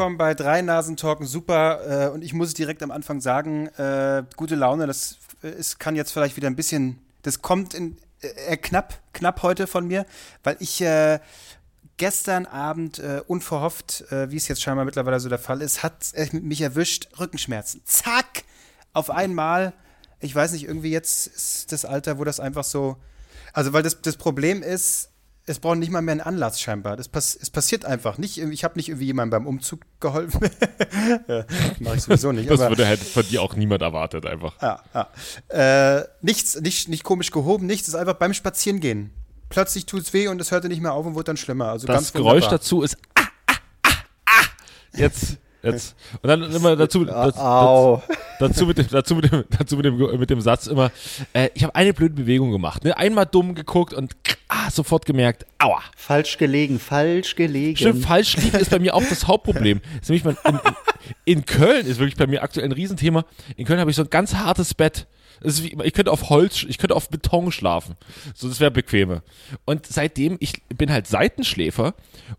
willkommen bei Drei Nasen Talken Super. Äh, und ich muss direkt am Anfang sagen, äh, gute Laune, das ist, kann jetzt vielleicht wieder ein bisschen, das kommt in, äh, knapp, knapp heute von mir, weil ich äh, gestern Abend äh, unverhofft, äh, wie es jetzt scheinbar mittlerweile so der Fall ist, hat mich erwischt, Rückenschmerzen. Zack! Auf einmal. Ich weiß nicht, irgendwie jetzt ist das Alter, wo das einfach so. Also, weil das, das Problem ist, es braucht nicht mal mehr einen Anlass scheinbar. Das pass es passiert einfach nicht. Ich habe nicht irgendwie jemandem beim Umzug geholfen. ja, Mache ich sowieso nicht. Das würde halt von dir auch niemand erwartet, einfach. Ja, ja. Äh, nichts, nicht, nicht komisch gehoben, nichts. Es ist einfach beim Spazierengehen. Plötzlich tut es weh und es hörte nicht mehr auf und wurde dann schlimmer. Also das Geräusch dazu ist ah, ah, ah, ah. Jetzt. Jetzt. Und dann immer dazu, dazu, dazu, mit dem, dazu, mit dem, dazu mit dem, mit dem Satz immer, äh, ich habe eine blöde Bewegung gemacht. Ne? Einmal dumm geguckt und ah, sofort gemerkt, aua. Falsch gelegen, falsch gelegen. Stimmt, falsch liegen ist bei mir auch das Hauptproblem. ist nämlich mein, in, in, in Köln ist wirklich bei mir aktuell ein Riesenthema. In Köln habe ich so ein ganz hartes Bett. Wie, ich könnte auf Holz, ich könnte auf Beton schlafen. So, das wäre bequemer. Und seitdem, ich bin halt Seitenschläfer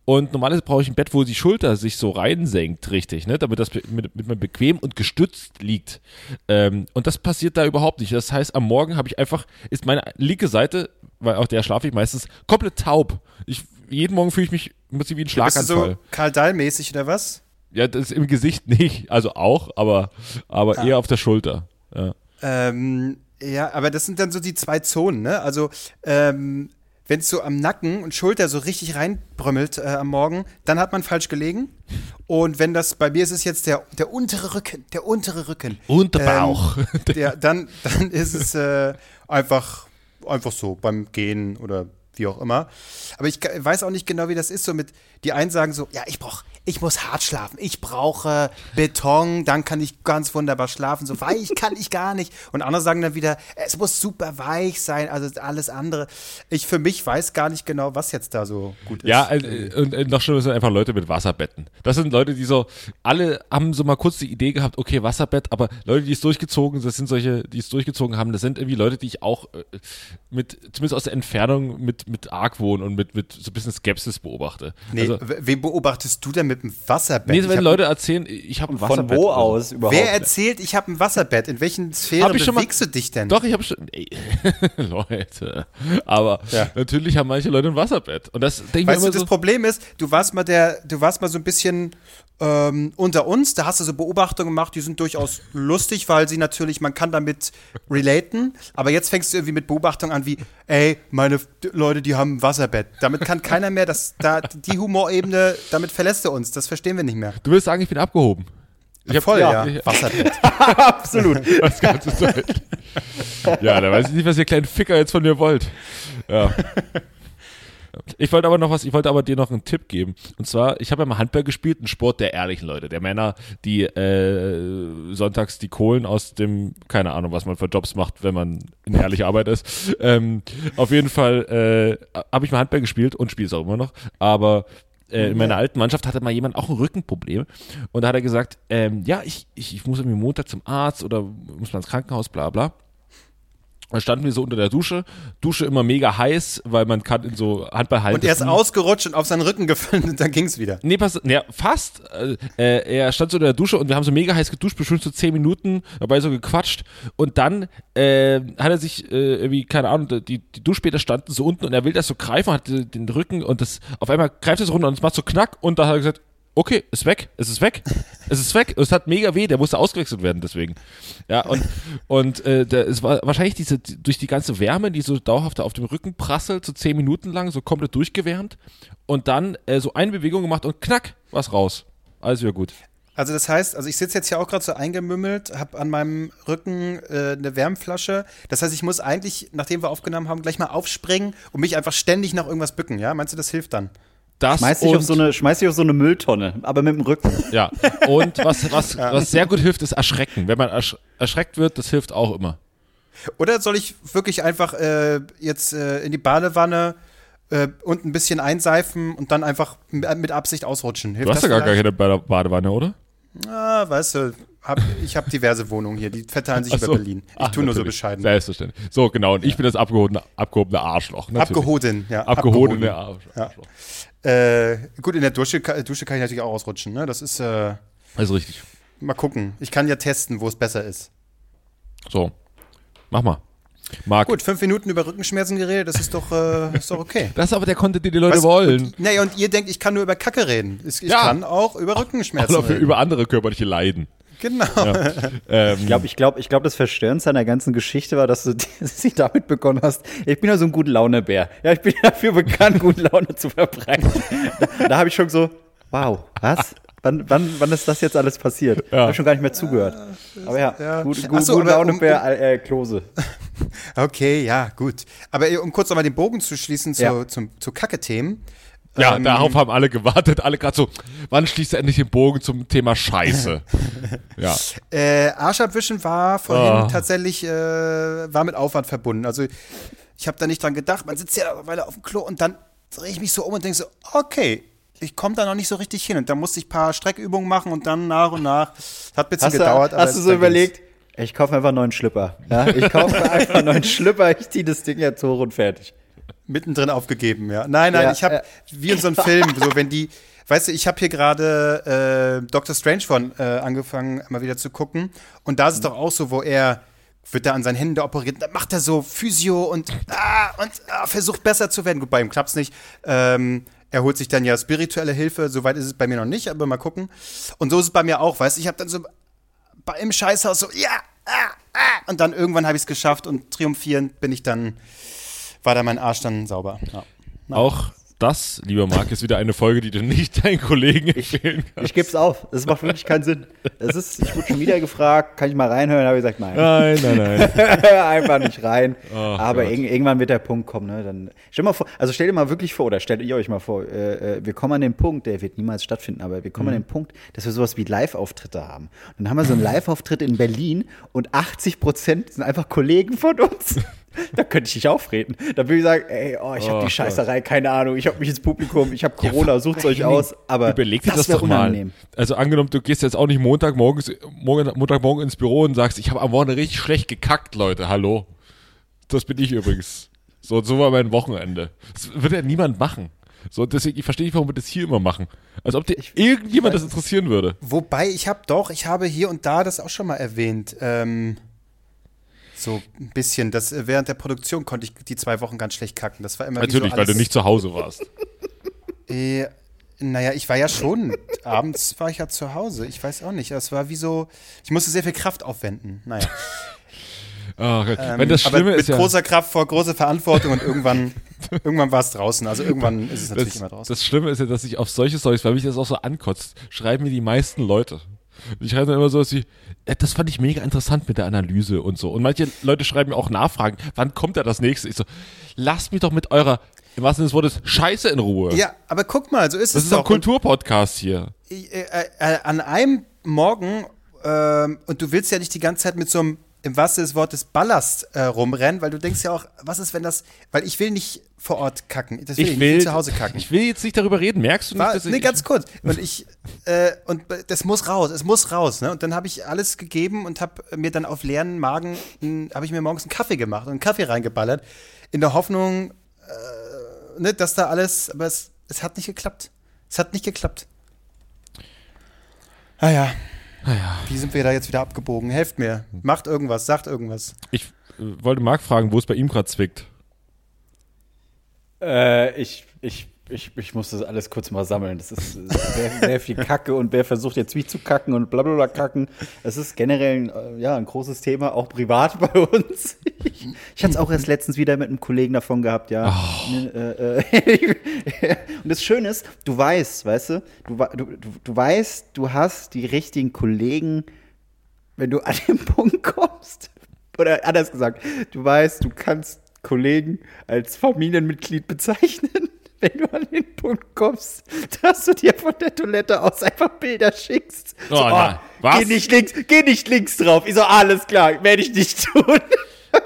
und normalerweise brauche ich ein Bett, wo die Schulter sich so reinsenkt, richtig, ne? damit das mit, mit man bequem und gestützt liegt. Ähm, und das passiert da überhaupt nicht. Das heißt, am Morgen habe ich einfach, ist meine linke Seite, weil auch der schlafe ich meistens, komplett taub. Ich, jeden Morgen fühle ich mich, muss ich wie ein Schlaganfall. Bist du so Karl Dahl-mäßig oder was? Ja, das ist im Gesicht nicht, also auch, aber, aber ah. eher auf der Schulter. Ja. Ähm, ja, aber das sind dann so die zwei Zonen, ne? Also, ähm, wenn es so am Nacken und Schulter so richtig reinbrömmelt äh, am Morgen, dann hat man falsch gelegen. Und wenn das, bei mir ist es jetzt der, der untere Rücken, der untere Rücken. Unterbauch. Ähm, der, dann, dann ist es äh, einfach, einfach so beim Gehen oder wie auch immer. Aber ich weiß auch nicht genau, wie das ist. So mit, die einen sagen so, ja, ich brauche ich muss hart schlafen, ich brauche Beton, dann kann ich ganz wunderbar schlafen. So weich kann ich gar nicht. Und andere sagen dann wieder, es muss super weich sein, also alles andere. Ich für mich weiß gar nicht genau, was jetzt da so gut ist. Ja, äh, und äh, noch schlimmer sind einfach Leute mit Wasserbetten. Das sind Leute, die so, alle haben so mal kurz die Idee gehabt, okay, Wasserbett, aber Leute, die es durchgezogen, das sind solche, die es durchgezogen haben, das sind irgendwie Leute, die ich auch äh, mit, zumindest aus der Entfernung mit, mit Argwohn und mit, mit so ein bisschen Skepsis beobachte. Nee, also, wen beobachtest du denn mit einem Wasserbett. Nee, wenn Leute erzählen, ich habe ein Wasserbett. Von wo aus überhaupt? Wer erzählt, ich habe ein Wasserbett? In welchen Sphären bewegst mal, du dich denn? Doch, ich habe schon. Ey, Leute. Aber ja. natürlich haben manche Leute ein Wasserbett. Und das denke ich Weißt du, das Problem ist, du warst mal der, du warst mal so ein bisschen ähm, unter uns, da hast du so Beobachtungen gemacht, die sind durchaus lustig, weil sie natürlich, man kann damit relaten, aber jetzt fängst du irgendwie mit Beobachtungen an wie, ey, meine Leute, die haben ein Wasserbett. Damit kann keiner mehr, das, da, die Humorebene, damit verlässt er uns, das verstehen wir nicht mehr. Du willst sagen, ich bin abgehoben. Ich hab, voll, ja. ja. Wasserbett. Absolut. Das ganze Zeit. Ja, da weiß ich nicht, was ihr kleinen Ficker jetzt von mir wollt. Ja. Ich wollte aber noch was, ich wollte aber dir noch einen Tipp geben. Und zwar, ich habe ja mal Handball gespielt, ein Sport der ehrlichen Leute, der Männer, die äh, sonntags die Kohlen aus dem, keine Ahnung, was man für Jobs macht, wenn man in ehrlicher Arbeit ist. Ähm, auf jeden Fall äh, habe ich mal Handball gespielt und spiele es auch immer noch. Aber äh, in meiner alten Mannschaft hatte mal jemand auch ein Rückenproblem. Und da hat er gesagt, ähm, ja, ich, ich, ich muss irgendwie Montag zum Arzt oder muss mal ins Krankenhaus, bla bla. Da standen wir so unter der Dusche. Dusche immer mega heiß, weil man kann in so Handballhallen. Und er ist ausgerutscht und auf seinen Rücken gefallen und dann ging's wieder. Nee, pass, nee, fast. Äh, er stand so unter der Dusche und wir haben so mega heiß geduscht, bestimmt so zehn Minuten, dabei so gequatscht. Und dann äh, hat er sich äh, irgendwie, keine Ahnung, die, die Duschbäder standen so unten und er will das so greifen, hat den Rücken und das auf einmal greift er so runter und es macht so knack und da hat er gesagt, okay, ist weg, es ist weg, es ist weg. Es hat mega weh, der musste ausgewechselt werden deswegen. Ja, und, und äh, der, es war wahrscheinlich diese, durch die ganze Wärme, die so dauerhaft auf dem Rücken prasselt, so zehn Minuten lang, so komplett durchgewärmt und dann äh, so eine Bewegung gemacht und knack, was raus. Alles wieder gut. Also das heißt, also ich sitze jetzt hier auch gerade so eingemümmelt, habe an meinem Rücken äh, eine Wärmflasche. Das heißt, ich muss eigentlich, nachdem wir aufgenommen haben, gleich mal aufspringen und mich einfach ständig nach irgendwas bücken. Ja, meinst du, das hilft dann? Das schmeiß, dich auf so eine, schmeiß dich auf so eine Mülltonne, aber mit dem Rücken. Ja, und was, was, ja. was sehr gut hilft, ist erschrecken. Wenn man ersch erschreckt wird, das hilft auch immer. Oder soll ich wirklich einfach äh, jetzt äh, in die Badewanne äh, und ein bisschen einseifen und dann einfach mit Absicht ausrutschen? Hilft du hast ja gar keine Badewanne, oder? Ah, weißt du, hab, ich habe diverse Wohnungen hier, die verteilen sich Ach über so. Berlin. Ich Ach, tue nur so bescheiden. Selbstverständlich. So, genau. Und ich bin das abgehobene, abgehobene Arschloch. Natürlich. Abgehoden, ja. Abgehobene abgehoden. Arschloch. Äh, gut, in der Dusche, Dusche kann ich natürlich auch ausrutschen, ne? Das ist, äh, Also richtig. mal gucken. Ich kann ja testen, wo es besser ist. So. Mach mal. Marc. Gut, fünf Minuten über Rückenschmerzen geredet, das ist doch, äh, ist doch okay. Das ist aber der Content, den die Leute Was- wollen. Und, naja, und ihr denkt, ich kann nur über Kacke reden. Ich, ich Ja. kann auch über Rückenschmerzen Oder für, reden. über andere körperliche Leiden. Genau. Ähm, Ich glaube, ich glaub, ich glaub, das Verstörendste an der ganzen Geschichte war, dass du sie damit begonnen hast. Ich bin ja so ein gut Laune-Bär. Ja, ich bin dafür bekannt, gute Laune zu verbreiten. Da, da habe ich schon so, wow, was? Wann, wann, wann ist das jetzt alles passiert? Ja. Habe schon gar nicht mehr zugehört. Aber ja, Ja. gut, gut, so, gute aber um- Laune-Bär, äh, Klose. Okay, ja, gut. Aber äh, um kurz nochmal den Bogen zu schließen zu, Ja. zum, zu Kacke-Themen. Ja, ähm, darauf haben alle gewartet. Alle gerade so, wann schließt er endlich den Bogen zum Thema Scheiße? ja. Äh, Arschabwischen war vorhin Ah. tatsächlich, äh, war mit Aufwand verbunden. Also ich habe da nicht dran gedacht, man sitzt ja eine Weile auf dem Klo und dann drehe ich mich so um und denke so, okay, ich komme da noch nicht so richtig hin. Und dann musste ich ein paar Streckübungen machen und dann nach und nach. Hat ein bisschen Hast, gedauert. du, aber hast du so ging's. überlegt, ich kaufe einfach einen neuen Schlüpper. Ja, ich kaufe mir einfach einen neuen Schlüpper, ich ziehe das Ding jetzt hoch und fertig. Mittendrin aufgegeben, ja. Nein, nein, Ja, ich habe ja. wie in so einem Film, so wenn die, weißt du, ich habe hier gerade äh, Doctor Strange von äh, angefangen, mal wieder zu gucken. Und da ist es doch auch so, wo er wird da an seinen Händen operiert, dann macht er so Physio und, ah, und ah, versucht besser zu werden. Gut, bei ihm klappt's nicht. Ähm, er holt sich dann ja spirituelle Hilfe, soweit ist es bei mir noch nicht, aber mal gucken. Und so ist es bei mir auch, weißt du, ich habe dann so bei im Scheißhaus so, ja, ah, ah, und dann irgendwann habe ich es geschafft und triumphierend bin ich dann, war da mein Arsch dann sauber. Ja. Auch das, lieber Marc, ist wieder eine Folge, die du nicht deinen Kollegen empfehlen kannst. Ich gebe es auf. Das macht wirklich keinen Sinn. Es ist, ich wurde schon wieder gefragt, kann ich mal reinhören? habe ich gesagt, nein. Nein, nein, nein. Einfach nicht rein. Ach Aber irg irgendwann wird der Punkt kommen. Ne? Dann stell mal vor, also stell dir mal wirklich vor, oder stellt ihr euch mal vor, äh, äh, wir kommen an den Punkt, der wird niemals stattfinden, aber wir kommen Mhm. an den Punkt, dass wir sowas wie Live-Auftritte haben. Und dann haben wir so einen Live-Auftritt in Berlin und 80 Prozent sind einfach Kollegen von uns. Da könnte ich dich aufreden. Da würde ich sagen, ey, oh, ich habe Oh die Scheißerei, keine Ahnung, ich habe mich ins Publikum, ich habe Corona, sucht's euch aus. Aber Überleg dir das, wär doch mal. unangenehm. Also angenommen, du gehst jetzt auch nicht Montagmorgens, morgen, Montagmorgen ins Büro und sagst, ich habe am Wochenende richtig schlecht gekackt, Leute. Hallo. Das bin ich übrigens. So, so war mein Wochenende. Das wird ja niemand machen. So, deswegen, ich verstehe nicht, warum wir das hier immer machen. Als ob dir irgendjemand das interessieren würde. Wobei, ich habe doch, ich habe hier und da das auch schon mal erwähnt. Ähm, so ein bisschen. Das, äh, während der Produktion konnte ich die zwei Wochen ganz schlecht kacken. Das war immer Natürlich, so weil du nicht zu Hause warst. Äh, naja, ich war ja schon. abends war ich ja zu Hause. Ich weiß auch nicht. Es war wie so. Ich musste sehr viel Kraft aufwenden. Naja. Okay. Ähm, Wenn das aber Schlimme mit ist ja, großer Kraft vor große Verantwortung und irgendwann, irgendwann war es draußen. Also irgendwann ist es natürlich das, immer draußen. das Schlimme ist ja, dass ich auf solche Storys, weil mich das auch so ankotzt, schreiben mir die meisten Leute. Ich schreibe dann immer so, dass ich, äh, das fand ich mega interessant mit der Analyse und so. Und manche Leute schreiben mir auch Nachfragen, wann kommt da das nächste? Ich so, lasst mich doch mit eurer, im wahrsten Sinne des Wortes, Scheiße in Ruhe. ja, aber guck mal, so ist das es ist ein Kulturpodcast hier. äh, äh, an einem Morgen, ähm, und du willst ja nicht die ganze Zeit mit so einem, im wahrsten Sinne des Wortes, Ballast äh, rumrennen, weil du denkst ja auch, was ist, wenn das, weil ich will nicht vor Ort kacken. Das will ich, nicht zu Hause kacken. Ich will jetzt nicht darüber reden, merkst du nicht, War, dass ich, nee, ganz kurz. Und ich, äh, und das muss raus, es muss raus, ne? Und dann habe ich alles gegeben und habe mir dann auf leeren Magen, habe ich mir morgens einen Kaffee gemacht und einen Kaffee reingeballert, in der Hoffnung, äh, ne, dass da alles, aber es, es hat nicht geklappt. Es hat nicht geklappt. Ah ja. Wie sind wir da jetzt wieder abgebogen? Helft mir. Macht irgendwas, sagt irgendwas. ich äh, wollte Marc fragen, wo es bei ihm gerade zwickt. Äh, ich, ich, ich, ich muss das alles kurz mal sammeln. Das ist sehr, sehr viel Kacke und wer versucht jetzt wie zu kacken und bla bla bla kacken. Es ist generell ein, äh, ja, ein großes Thema, auch privat bei uns. Ich, ich hatte es auch erst letztens wieder mit einem Kollegen davon gehabt, ja. Ne, äh, äh, und das Schöne ist, du weißt, weißt du, du, du, du weißt, du hast die richtigen Kollegen, wenn du an den Punkt kommst. Oder anders gesagt, du weißt, du kannst Kollegen als Familienmitglied bezeichnen, wenn du an den Punkt kommst, dass du dir von der Toilette aus einfach Bilder schickst. Oh, nein. Was? Geh nicht links, geh nicht links drauf. Ich so, alles klar, werde ich nicht tun.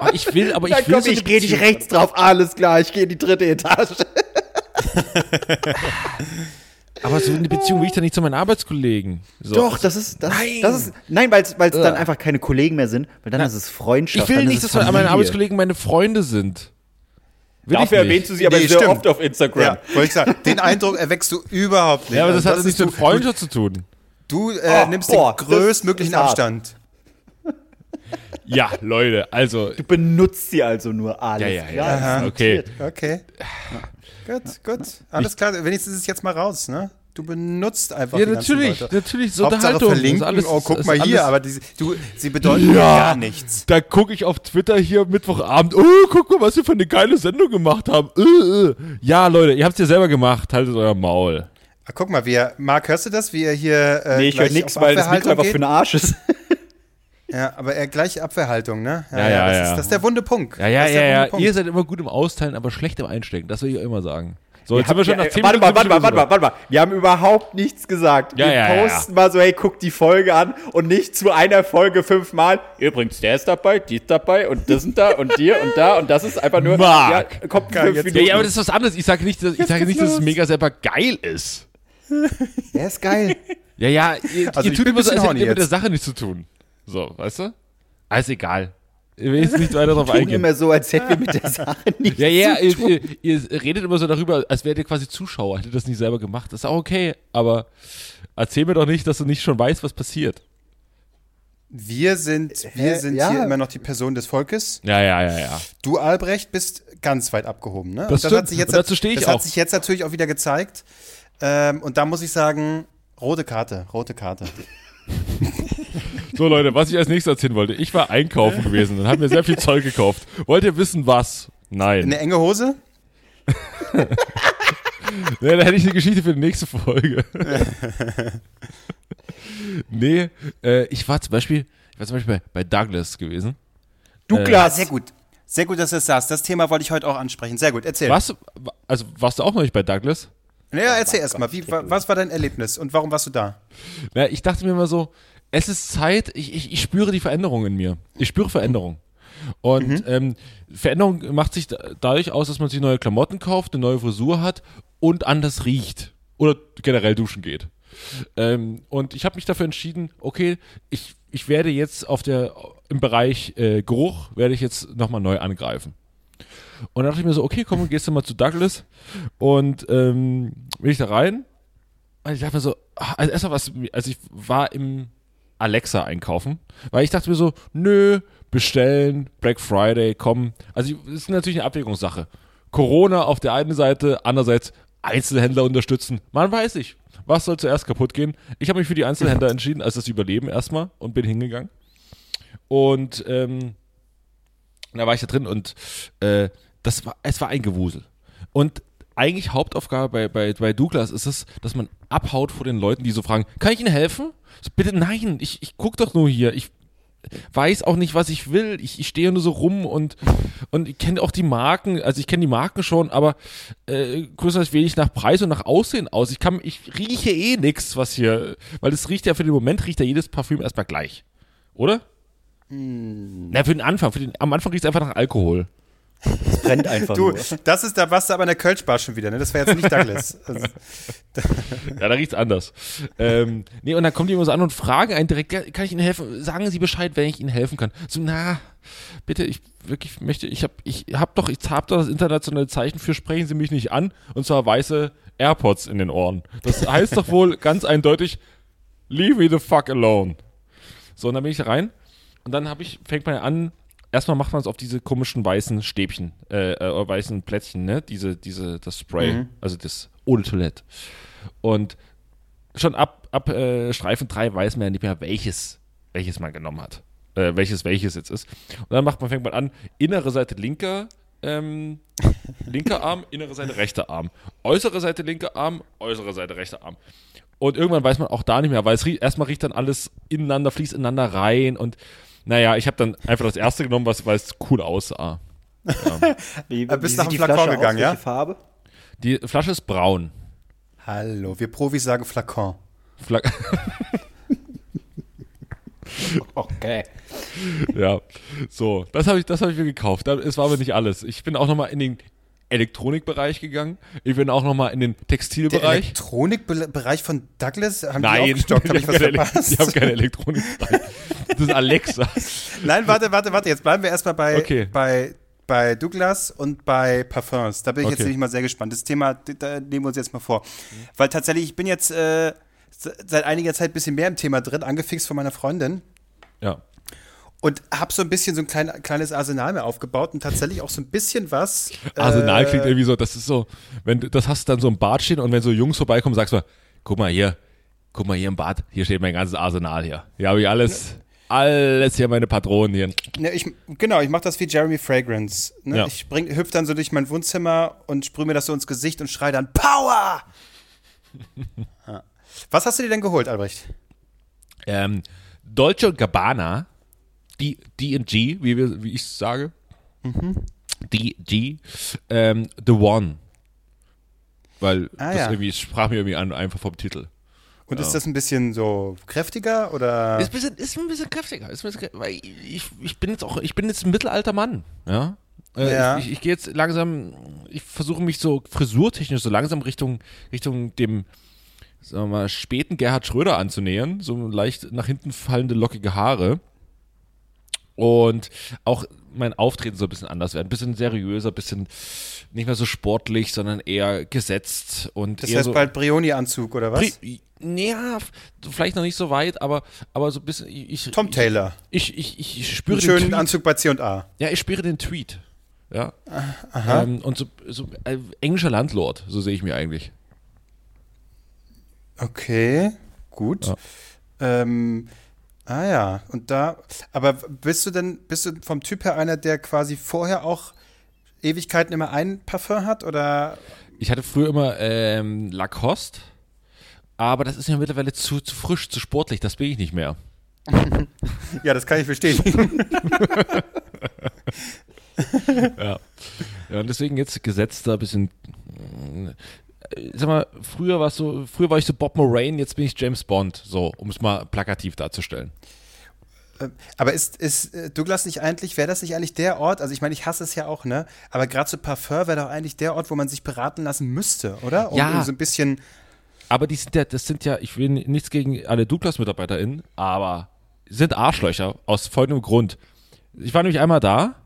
Ah, ich will, aber Dann ich will komm, so ich gehe nicht rechts drauf, alles klar, ich gehe in die dritte Etage. Aber so eine Beziehung will ich doch nicht zu meinen Arbeitskollegen. So. Doch, das ist, das, Nein. das ist, nein, weil es dann einfach keine Kollegen mehr sind, weil dann ist es Freundschaft. Ich will dann nicht, dass meine. Arbeitskollegen meine Freunde sind. Will Dafür erwähnst du sie aber Nee, sehr stimmt. oft auf Instagram. Ja, wollte ich sagen. Den Eindruck erweckst du überhaupt nicht. Ja, aber das Also hat nichts mit Freundschaft zu tun. Du äh, Oh, nimmst boah, den das größtmöglichen. Abstand. Ja, Leute, also. Du benutzt sie also nur alles. Ja, ja, ja. ist Okay. Okay. Gut, gut. Alles klar. Wenigstens ist es jetzt mal raus, ne? Du benutzt einfach Ja, die ganzen natürlich, Leute. natürlich, so Hauptsache Unterhaltung. verlinken. ist alles- oh, guck ist mal hier, aber die, du, sie bedeuten Ja. gar nichts. Da gucke ich auf Twitter hier Mittwochabend, oh, guck mal, was wir für eine geile Sendung gemacht haben. Äh, äh. Ja, Leute, ihr habt es ja selber gemacht, haltet euer Maul. Ah, guck mal, wie er, Marc, hörst du das, wie er hier äh, Nee, ich höre gleich nichts, auf weil das Abwehrhaltung Mikro einfach geht? für den Arsch ist. Ja, aber er gleich Abwehrhaltung, ne? Ja, ja, das, ja. Ist, das ist der wunde Punkt. Ja, ja, das ist der ja, ja. wunde Punkt. Ihr seid immer gut im Austeilen, aber schlecht im Einstecken. Das will ich auch immer sagen. So, jetzt Ja, sind wir schon ja, nach 10 warte mal, warte mal, warte mal, warte mal. Wir haben überhaupt nichts gesagt. Ja, wir ja, ja, posten mal so, hey, guck die Folge an und nicht zu einer Folge fünfmal. Übrigens, der ist dabei, die ist dabei und das sind da und dir und da und das ist einfach nur. Ja, kommt Geil, fünf jetzt- Minuten. Ja, ja, aber das ist was anderes. Ich sage nicht, dass, ich sage geht's nicht, dass es mega selber geil ist. der ist geil. Ja, ja, ihr, Also ihr ich tut bin immer so, als hättet ihr mit der. Sache nichts zu tun. So, weißt du? Alles egal. Ich will jetzt nicht weiter darauf eingehen. immer so, als hätten wir mit der Sache nichts Ja, ja, zu ihr, tun. ihr, ihr redet immer so darüber, als wärt ihr quasi Zuschauer, hättet das nicht selber gemacht. Das ist auch okay, aber erzähl mir doch nicht, dass du nicht schon weißt, was passiert. Wir sind, wir Hä? sind Ja. hier immer noch die Person des Volkes. Ja, ja, ja, ja. Du, Albrecht, bist ganz weit abgehoben, ne? Das stimmt. hat sich jetzt, Und dazu stehe ich das auch. hat sich jetzt natürlich auch wieder gezeigt. Ähm, und da muss ich sagen, rote Karte, rote Karte. So, Leute, was ich als nächstes erzählen wollte. Ich war einkaufen gewesen und habe mir sehr viel Zeug gekauft. Wollt ihr wissen, was? Nein. Eine enge Hose? Nee, da hätte ich eine Geschichte für die nächste Folge. nee, äh, ich war zum Beispiel, ich war zum Beispiel bei, bei Douglas gewesen. Douglas. Sehr gut. Sehr gut, dass du das sagst. Das Thema wollte ich heute auch ansprechen. Sehr gut, erzähl. Du, also warst du auch noch nicht bei Douglas? Ja, erzähl erst mal. Wie, wa- was war dein Erlebnis und warum warst du da? Ja, ich dachte mir immer so, es ist Zeit, ich, ich, ich spüre die Veränderung in mir. Ich spüre Veränderung. Und ähm, Veränderung macht sich da- dadurch aus, dass man sich neue Klamotten kauft, eine neue Frisur hat und anders riecht. Oder generell duschen geht. Ähm, und ich habe mich dafür entschieden, okay, ich, ich werde jetzt auf der, im Bereich äh, Geruch, werde ich jetzt nochmal neu angreifen. Und dann dachte ich mir so, okay, komm, gehst du mal zu Douglas. Und ähm, bin ich da rein. Und ich dachte mir so, ah, also erstmal was, also ich war im Alexa einkaufen, weil ich dachte mir so, nö, bestellen, Black Friday, komm. Also das ist natürlich eine Abwägungssache. Corona auf der einen Seite, andererseits Einzelhändler unterstützen. Man weiß nicht, was soll zuerst kaputt gehen. Ich habe mich für die Einzelhändler entschieden, als das Überleben erstmal und bin hingegangen. Und ähm, da war ich da drin und äh, das war, es war ein Gewusel. Und eigentlich Hauptaufgabe bei, bei, bei Douglas ist es, dass man abhaut vor den Leuten, die so fragen, kann ich Ihnen helfen? So, bitte nein, ich, ich guck doch nur hier. Ich weiß auch nicht, was ich will. Ich, ich stehe nur so rum und, und ich kenne auch die Marken, also ich kenne die Marken schon, aber äh, größtenteils ich nach Preis und nach Aussehen aus. Ich kann, ich rieche eh nix, was hier, weil es riecht ja für den Moment, riecht ja jedes Parfüm erstmal gleich. Oder? Na, für den Anfang. Für den, am Anfang riecht es einfach nach Alkohol. Es brennt einfach Du, nur. das ist, da warst du aber in der Kölschbar schon wieder, ne? Das war jetzt nicht Douglas. Also, Ja, da riecht's anders. ähm, nee, und dann kommen die immer so an und fragen einen direkt, kann ich Ihnen helfen? Sagen Sie Bescheid, wenn ich Ihnen helfen kann. So, na, bitte, ich wirklich möchte, ich hab, ich hab doch, ich hab doch das internationale Zeichen für sprechen Sie mich nicht an. Und zwar weiße AirPods in den Ohren. Das heißt doch wohl ganz eindeutig, leave me the fuck alone. So, und dann bin ich rein und dann habe ich, fängt man an, erstmal macht man es auf diese komischen weißen Stäbchen, äh, äh, weißen Plättchen, ne? Diese, diese, das Spray, also das de Toilette. Und schon ab, ab äh, Streifen 3 weiß man ja nicht mehr, welches, welches man genommen hat. Äh, welches welches jetzt ist. Und dann macht man, fängt man an, innere Seite linker, ähm, linker Arm, innere Seite rechter Arm. Äußere Seite linker Arm, äußere Seite rechter Arm. Und irgendwann weiß man auch da nicht mehr, weil es riecht, erstmal riecht dann alles ineinander, fließt ineinander rein und naja, ich habe dann einfach das erste genommen, was, weil es cool aussah. Wie, Äh, bist wie nach dem Flakon Flasche gegangen, aus? ja? Welche Farbe? Die Flasche ist braun. hallo, wir Profis sagen Flakon. Fla Okay. ja, so, das habe ich, das hab ich mir gekauft. Da- Es war aber nicht alles. Ich bin auch nochmal in den Elektronikbereich gegangen. Ich bin auch nochmal in den Textilbereich. Elektronikbereich von Douglas? Haben die Nein, aufgestockt? Hab ich was keine, verpasst? Elektronikbereich. Das ist Alexa. Nein, warte, warte, warte. Jetzt bleiben wir erstmal bei, Okay. bei, bei Douglas und bei Parfums. Da bin ich jetzt Okay. nämlich mal sehr gespannt. Das Thema, da nehmen wir uns jetzt mal vor. Weil tatsächlich, ich bin jetzt äh, se- seit einiger Zeit ein bisschen mehr im Thema drin, angefixt von meiner Freundin. Ja. Und habe so ein bisschen so ein klein, kleines Arsenal mehr aufgebaut und tatsächlich auch so ein bisschen was. Arsenal äh, klingt irgendwie so, das ist so, wenn du, das hast du dann so im Bad stehen und wenn so Jungs vorbeikommen, sagst du, guck mal hier, guck mal hier im Bad, hier steht mein ganzes Arsenal hier. Hier habe ich alles, alles hier meine Patronen hier. Ne, ich, genau, ich mache das wie Jeremy Fragrance. Ne? Ja. Ich bring, hüpf dann so durch mein Wohnzimmer und sprühe mir das so ins Gesicht und schrei dann Power! Was hast du dir denn geholt, Albrecht? Ähm, Dolce Gabbana, die D&G, wie, wir, wie ich sage, Mhm. D&G, ähm, The One. Weil Ah, das ja. irgendwie sprach mir irgendwie an, einfach vom Titel. Und ist das ein bisschen so kräftiger oder? Ist ein bisschen, ist ein bisschen kräftiger. Ist ein bisschen, weil ich, ich bin jetzt auch, ich bin jetzt ein mittelalter Mann, ja. Äh, Ja. Ich, ich, ich gehe jetzt langsam, ich versuche mich so frisurtechnisch so langsam Richtung, Richtung dem, sagen wir mal, späten Gerhard Schröder anzunähern. So leicht nach hinten fallende, lockige Haare. Und auch mein Auftreten soll ein bisschen anders werden. Ein bisschen seriöser, ein bisschen nicht mehr so sportlich, sondern eher gesetzt und das heißt so. bald Brioni-Anzug oder was? Pri- Ja, f- vielleicht noch nicht so weit, aber, aber so ein bisschen. Ich, Tom Taylor. Ich, ich, ich, ich spüre Einen den schönen Tweet. Anzug bei C&A. Ja, ich spüre den Tweet. Ja. Aha. Ähm, und so, so äh, englischer Landlord, so sehe ich mir eigentlich. Okay, gut. Ja. Ähm, ah ja, und da, aber bist du denn, bist du vom Typ her einer, der quasi vorher auch Ewigkeiten immer ein Parfum hat oder? Ich hatte früher immer ähm, Lacoste, aber das ist mir mittlerweile zu, zu frisch, zu sportlich, das bin ich nicht mehr. Ja, das kann ich bestätigen. Ja. ja, und deswegen jetzt gesetzter, ein bisschen. Sag mal, früher war so, früher war ich so Bob Moraine, jetzt bin ich James Bond, so, um es mal plakativ darzustellen. Aber ist, ist äh, Douglas nicht eigentlich, wäre das nicht eigentlich der Ort, also ich meine, ich hasse es ja auch, ne? Aber gerade so Parfum wäre doch eigentlich der Ort, wo man sich beraten lassen müsste, oder? Um Ja. so ein bisschen, Aber die sind ja, das sind ja, ich will nichts gegen alle Douglas-MitarbeiterInnen, aber sind Arschlöcher aus folgendem Grund. Ich war nämlich einmal da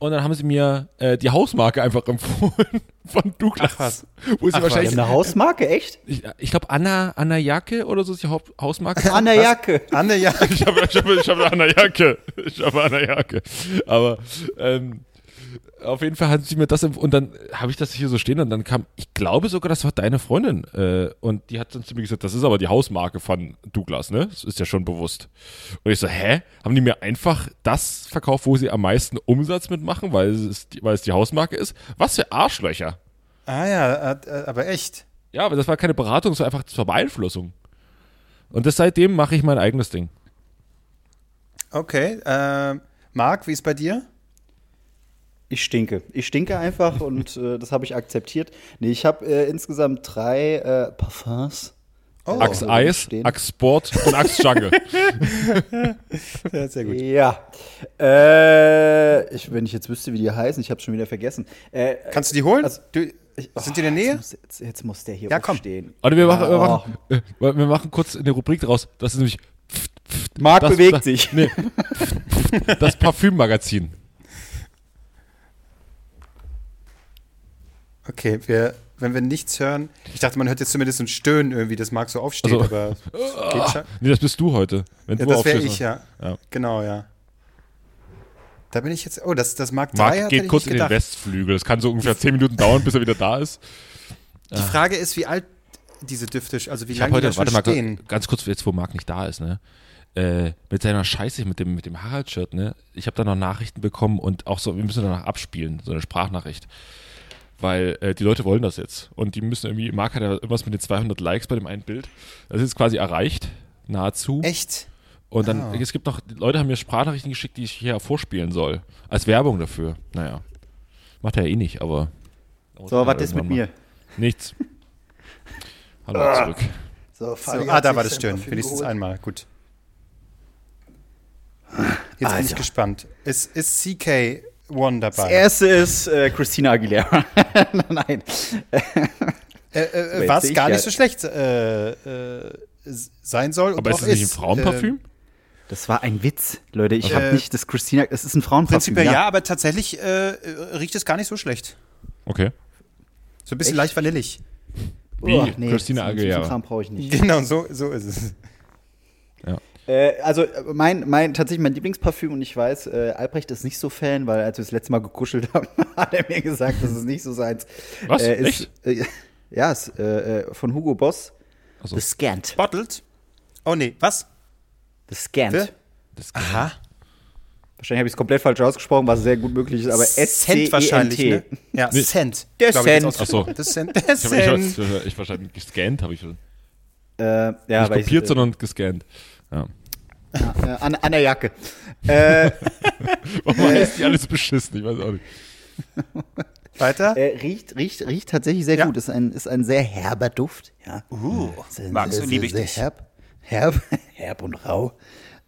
und dann haben sie mir äh, die Hausmarke einfach empfohlen von Douglas. Ach was. Wo sie Ach was. wahrscheinlich, Eine Hausmarke, echt? ich, ich glaube Anna, Anna Jacke oder so ist die Haupt Hausmarke. An der Jacke. Anne, ja, Ich habe ich hab, ich hab eine Jacke. Ich habe eine Jacke. Aber ähm, auf jeden Fall hat sie mir das und dann habe ich das hier so stehen und dann kam, ich glaube sogar, das war deine Freundin äh, und die hat dann zu mir gesagt, das ist aber die Hausmarke von Douglas, ne? Das ist ja schon bewusst. Und ich so, hä? Haben die mir einfach das verkauft, wo sie am meisten Umsatz mitmachen, weil es, weil es die Hausmarke ist? Was für Arschlöcher. ah ja, äh, äh, aber echt. Ja, aber das war keine Beratung, das war einfach zur Beeinflussung. Und das seitdem mache ich mein eigenes Ding. Okay, ähm, Marc, wie ist bei dir? Ich stinke. Ich stinke einfach und äh, das habe ich akzeptiert. Nee, ich habe äh, insgesamt drei äh, Parfums. Oh, Axe so Eis, stehen. Axe Sport und Axe Jungle. ja, sehr gut. Ja. Äh, ich, wenn ich jetzt wüsste, wie die heißen, ich habe schon wieder vergessen. Äh, Kannst du die holen? Also- du, sind die in der Nähe? Jetzt muss, jetzt, jetzt muss der hier Ja, komm. aufstehen. Warte, wir machen, wir, Oh. machen, äh, wir machen kurz eine Rubrik draus. Das ist nämlich Marc bewegt das- sich. nee, das Parfümmagazin. Okay, wir, wenn wir nichts hören. Ich dachte, man hört jetzt zumindest so ein Stöhnen irgendwie, das mag so aufstehen, Also- aber geht schon. Nee, das bist du heute. Wenn Ja, du das wäre ich, ja. Ja. Genau, ja. Da bin ich jetzt. Oh, das, das Mark 3 Marc hat geht kurz in den. Westflügel. Das kann so ungefähr 10 Minuten dauern, bis er wieder da ist. Die Frage ist, wie alt diese Düfte, also wie Ich lange die heute, schon warte mal, stehen. ganz kurz, jetzt wo Marc nicht da ist, ne? Äh, mit seiner Scheiße, mit dem, mit dem Harald-Shirt, ne? Ich habe da noch Nachrichten bekommen und auch so, wir müssen danach abspielen, so eine Sprachnachricht. Weil äh, die Leute wollen das jetzt. Und die müssen irgendwie, Marc hat ja irgendwas mit den 200 Likes bei dem einen Bild. Das ist jetzt quasi erreicht, nahezu. Echt? Und dann, Ah. es gibt noch, die Leute haben mir Sprachnachrichten geschickt, die ich hier vorspielen soll. Als Werbung dafür. Naja. Macht er ja eh nicht, aber. So, was ist mit mir? Nichts. Hallo zurück. So, So, ah, da war das Stöhnen. Wenigstens einmal. Gut. Jetzt bin ich Alter. gespannt. Ist, ist CK One Das dabei. erste ist äh, Christina Aguilera. Nein. Äh, äh, was gar ja- nicht so schlecht äh, äh, sein soll. Aber ist das nicht ein Frauenparfüm? Das war ein Witz, Leute. Ich Äh, habe nicht das Christina. Es ist ein Frauenparfüm. Prinzipiell ja. aber tatsächlich äh, äh, riecht es gar nicht so schlecht. Okay. So ein bisschen Echt? leicht vanillig. Wie Oh, nee, Christina so Aguilera. Brauche ich nicht. Genau, so, so ist es. Äh, also äh, mein, mein tatsächlich mein Lieblingsparfüm und ich weiß, äh, Albrecht ist nicht so Fan, weil als wir das letzte Mal gekuschelt haben, hat er mir gesagt, das ist nicht so seins. Was? Äh, ist? Äh, ja, ist äh, von Hugo Boss. Ach so. The Scant. Bottled? Oh nee, was? The Scant. Wer? Das Aha. Wahrscheinlich habe ich es komplett falsch ausgesprochen, was sehr gut möglich ist, aber Cent wahrscheinlich, ne? Ja, Nee. Cent. Der ich, Cent. Ach so. Der Cent. Der Ich habe ich, Cent. hab- ich verstanden, gescannt habe ich schon. Äh, ja, Nicht kopiert, ich, sondern gescannt. Ja. ja, äh, an, an der Jacke. äh, Warum heißt die alles beschissen? Ich weiß auch nicht. Weiter? äh, riecht, riecht, riecht tatsächlich sehr Ja. gut. Ist ein, ist ein sehr herber Duft. Ja. Uh, Ist ein magst sehr, du, liebe ich sehr, dich. sehr herb, herb, herb und rau.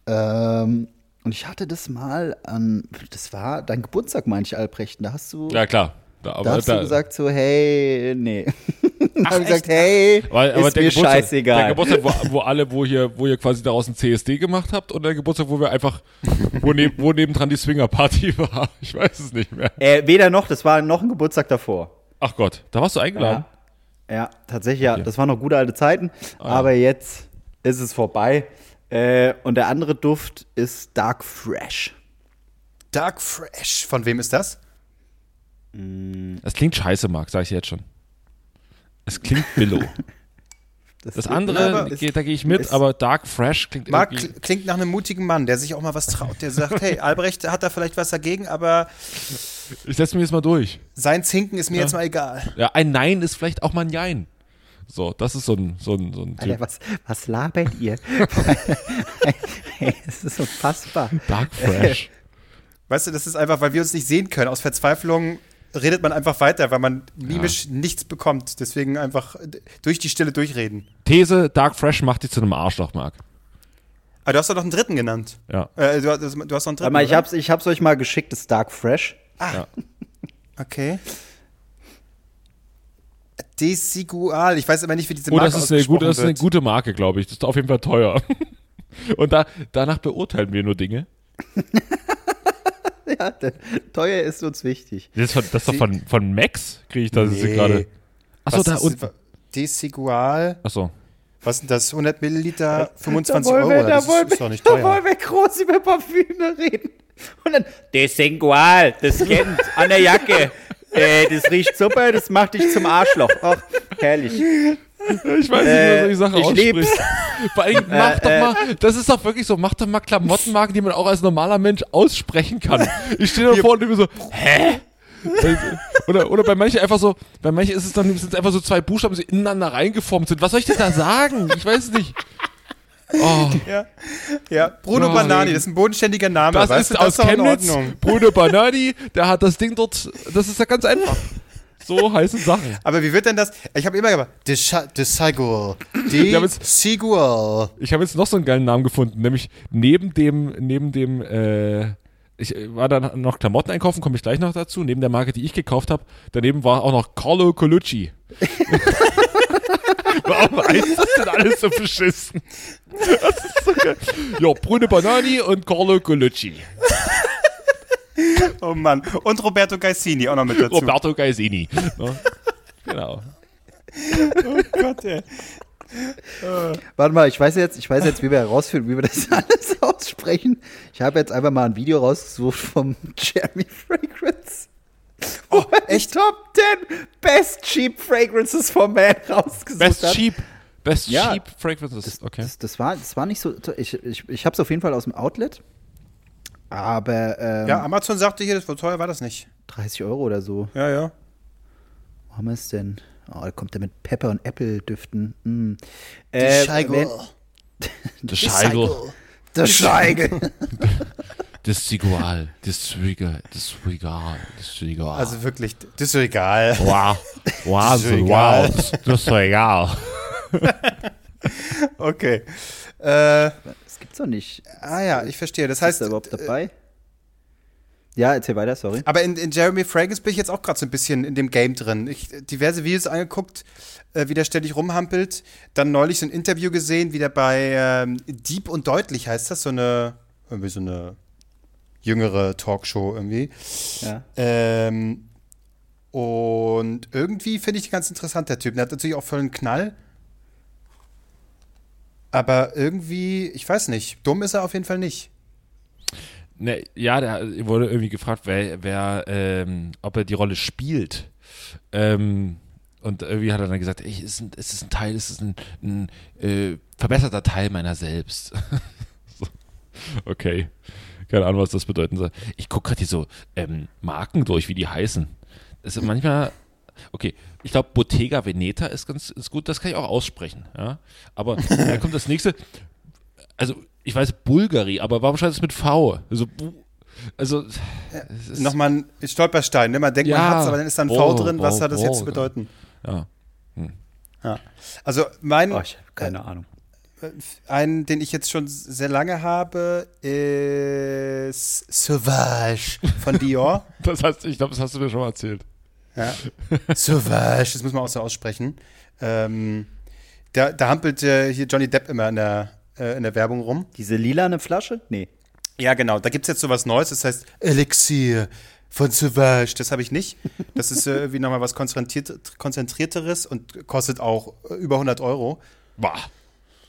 Ähm, und ich hatte das mal an, das war dein Geburtstag, meine ich, Albrecht. Da hast du, Ja, klar. Da, da aber hast da, du gesagt so, hey, nee. da habe ich gesagt, hey, weil, aber ist der mir Geburtstag, scheißegal. Der Geburtstag, wo, wo alle, wo hier, wo ihr quasi daraus ein CSD gemacht habt und der Geburtstag, wo wir einfach, wo, neb, wo nebendran die Swinger-Party war. Ich weiß es nicht mehr. äh, weder noch, das war noch ein Geburtstag davor. Ach Gott, da warst du eingeladen. Ja, tatsächlich, ja. Okay. Das waren noch gute alte Zeiten. Aber jetzt ist es vorbei. Äh, und der andere Duft ist Dark Fresh. Dark Fresh. Von wem ist das? Das klingt scheiße, Marc, sag ich jetzt schon. Es klingt Billow. Das andere, aber- geht, da gehe ich mit, ist- aber Dark Fresh klingt Marc irgendwie. kl- klingt nach einem mutigen Mann, der sich auch mal was traut. Der sagt, hey, Albrecht hat da vielleicht was dagegen, aber Ich setze mir jetzt mal durch. sein Zinken ist mir jetzt mal egal. Ja, ein Nein ist vielleicht auch mal ein Jein. So, das ist so ein, so ein, so ein Alter, Typ. was, was labert ihr? hey, es ist unfassbar. Dark Fresh. Weißt du, das ist einfach, weil wir uns nicht sehen können. Aus Verzweiflung redet man einfach weiter, weil man mimisch nichts bekommt. Deswegen einfach durch die Stille durchreden. These, Dark Fresh macht dich zu einem Arschloch, Marc. Aber du hast doch noch einen dritten genannt. Ja. Äh, du, hast- du hast noch einen dritten. Warte mal, ich hab's, ich hab's euch mal geschickt, das Dark Fresh. Okay. Desigual. Ich weiß aber nicht, wie diese Oh, Marke das ist, eine gute, das ist eine gute Marke, glaube ich. Das ist auf jeden Fall teuer. Und da, danach beurteilen wir nur Dinge. Ja, der, teuer ist uns wichtig. Das ist, von, das ist doch von, von Max, kriege ich das jetzt Nee. gerade. Achso, Was da ist- unten. Desigual. Achso. Was sind das? 100 Milliliter, 25 da wollen Euro? wir, da das wollen ist, ist doch nicht wir, da wollen teuer. wir groß über Parfüme reden. Und dann, Desengual, das kennt an der Jacke. Äh, das riecht super, das macht dich zum Arschloch. Ach, herrlich. Ich weiß nicht, wie man Äh, solche Sachen ich ausspricht. Vor allem, mach doch äh. mal, das ist doch wirklich so, mach doch mal Klamottenmarken, die man auch als normaler Mensch aussprechen kann. Ich stehe da vorne und denke mir so, hä? Oder, oder bei manchen einfach so, bei manchen ist es dann sind es einfach so zwei Buchstaben, die ineinander reingeformt sind. Was soll ich denn da sagen? Ich weiß es nicht. Oh, Ja. ja, Bruno Ja. Banani, das ist ein bodenständiger Name. das weißt ist du, aus doch in Chemnitz. Bruno Banani, der hat das Ding dort, das ist ja ganz einfach. So heißen Sachen. Aber wie wird denn das? Ich habe immer gesagt. Ja, aber es- Desigual. Ich habe jetzt noch so einen geilen Namen gefunden, nämlich neben dem, neben dem, äh, ich war dann noch Klamotten einkaufen, komme ich gleich noch dazu. Neben der Marke, die ich gekauft habe, daneben war auch noch Carlo Colucci. Warum heißt das denn alles so beschissen? Das ist so geil. Ja, Brune Banani und Carlo Colucci. Oh Mann. Und Roberto Gaisini auch noch mit dazu. Roberto Gaisini. Ne? Genau. Oh Gott, ey. Warte mal, ich weiß jetzt, ich weiß jetzt, wie wir herausfinden, wie wir das alles aussprechen. Ich habe jetzt einfach mal ein Video rausgesucht vom Jeremy Fragrance. Oh, echt? Top 10 Best Cheap Fragrances for Men rausgesucht Best hat. Cheap. Best Ja. Cheap Fragrances. Okay. Das, das, war, das war nicht so. Ich, ich, ich habe es auf jeden Fall aus dem Outlet. Aber ähm, Ja, Amazon sagte hier, das war teuer war das nicht. 30 Euro oder so. Ja, ja. Wo haben wir es denn? Oh, da kommt der mit Pepper und Apple-Düften. Mm. Äh, wenn- Das Scheigel. Der Scheigel. Das Sigual. Das Regal. Das Regal. Das Regal. Also wirklich, das ist so egal. Wow. Wow, ist so, egal. wow. Das ist egal. Okay. Äh, Das gibt's doch nicht. ah ja, ich verstehe. Das Ist heißt, da überhaupt äh, dabei? Ja, erzähl weiter, sorry. Aber in, in Jeremy Fragrance bin ich jetzt auch gerade so ein bisschen in dem Game drin. Ich diverse Videos angeguckt, äh, wie der ständig rumhampelt. Dann neulich so ein Interview gesehen, wie der bei ähm, Deep und Deutlich heißt das, so eine, irgendwie so eine jüngere Talkshow irgendwie. Ja. Ähm, und irgendwie finde ich die ganz interessant, der Typ. Der hat natürlich auch voll einen Knall. Aber irgendwie, ich weiß nicht, dumm ist er auf jeden Fall nicht. Ne, ja, der wurde irgendwie gefragt, wer, wer ähm, ob er die Rolle spielt. Ähm, und irgendwie hat er dann gesagt, ey, es ist ein, es ist ein Teil, es ist ein, ein äh, verbesserter Teil meiner selbst. so. Okay. Keine Ahnung, was das bedeuten soll. Ich gucke gerade hier so ähm, Marken durch, wie die heißen. Das ist manchmal, okay, ich glaube, Bottega Veneta ist ganz ist gut, das kann ich auch aussprechen. Ja? Aber dann kommt das nächste. Also, ich weiß Bulgari, aber warum schreibt es mit V? Also, also es ist- Nochmal ein Stolperstein, ne? Man denkt, man Ja. hat's, aber dann ist da ein V drin. Was hat das jetzt zu wow. bedeuten? ja. Ja. Also mein, Oh, ich habe keine Ahnung. einen, den ich jetzt schon sehr lange habe, ist Sauvage von Dior. Das heißt, ich glaube, das hast du mir schon mal erzählt. Ja. Sauvage, das muss man auch so aussprechen. Ähm, da, da hampelt äh, hier Johnny Depp immer in der, äh, in der Werbung rum. Diese lilane Flasche? Nee. Ja, genau. Da gibt es jetzt so was Neues, das heißt Elixier von Sauvage. Das habe ich nicht. Das ist äh, irgendwie nochmal was konzentriert, konzentrierteres und kostet auch äh, über 100 Euro. Boah.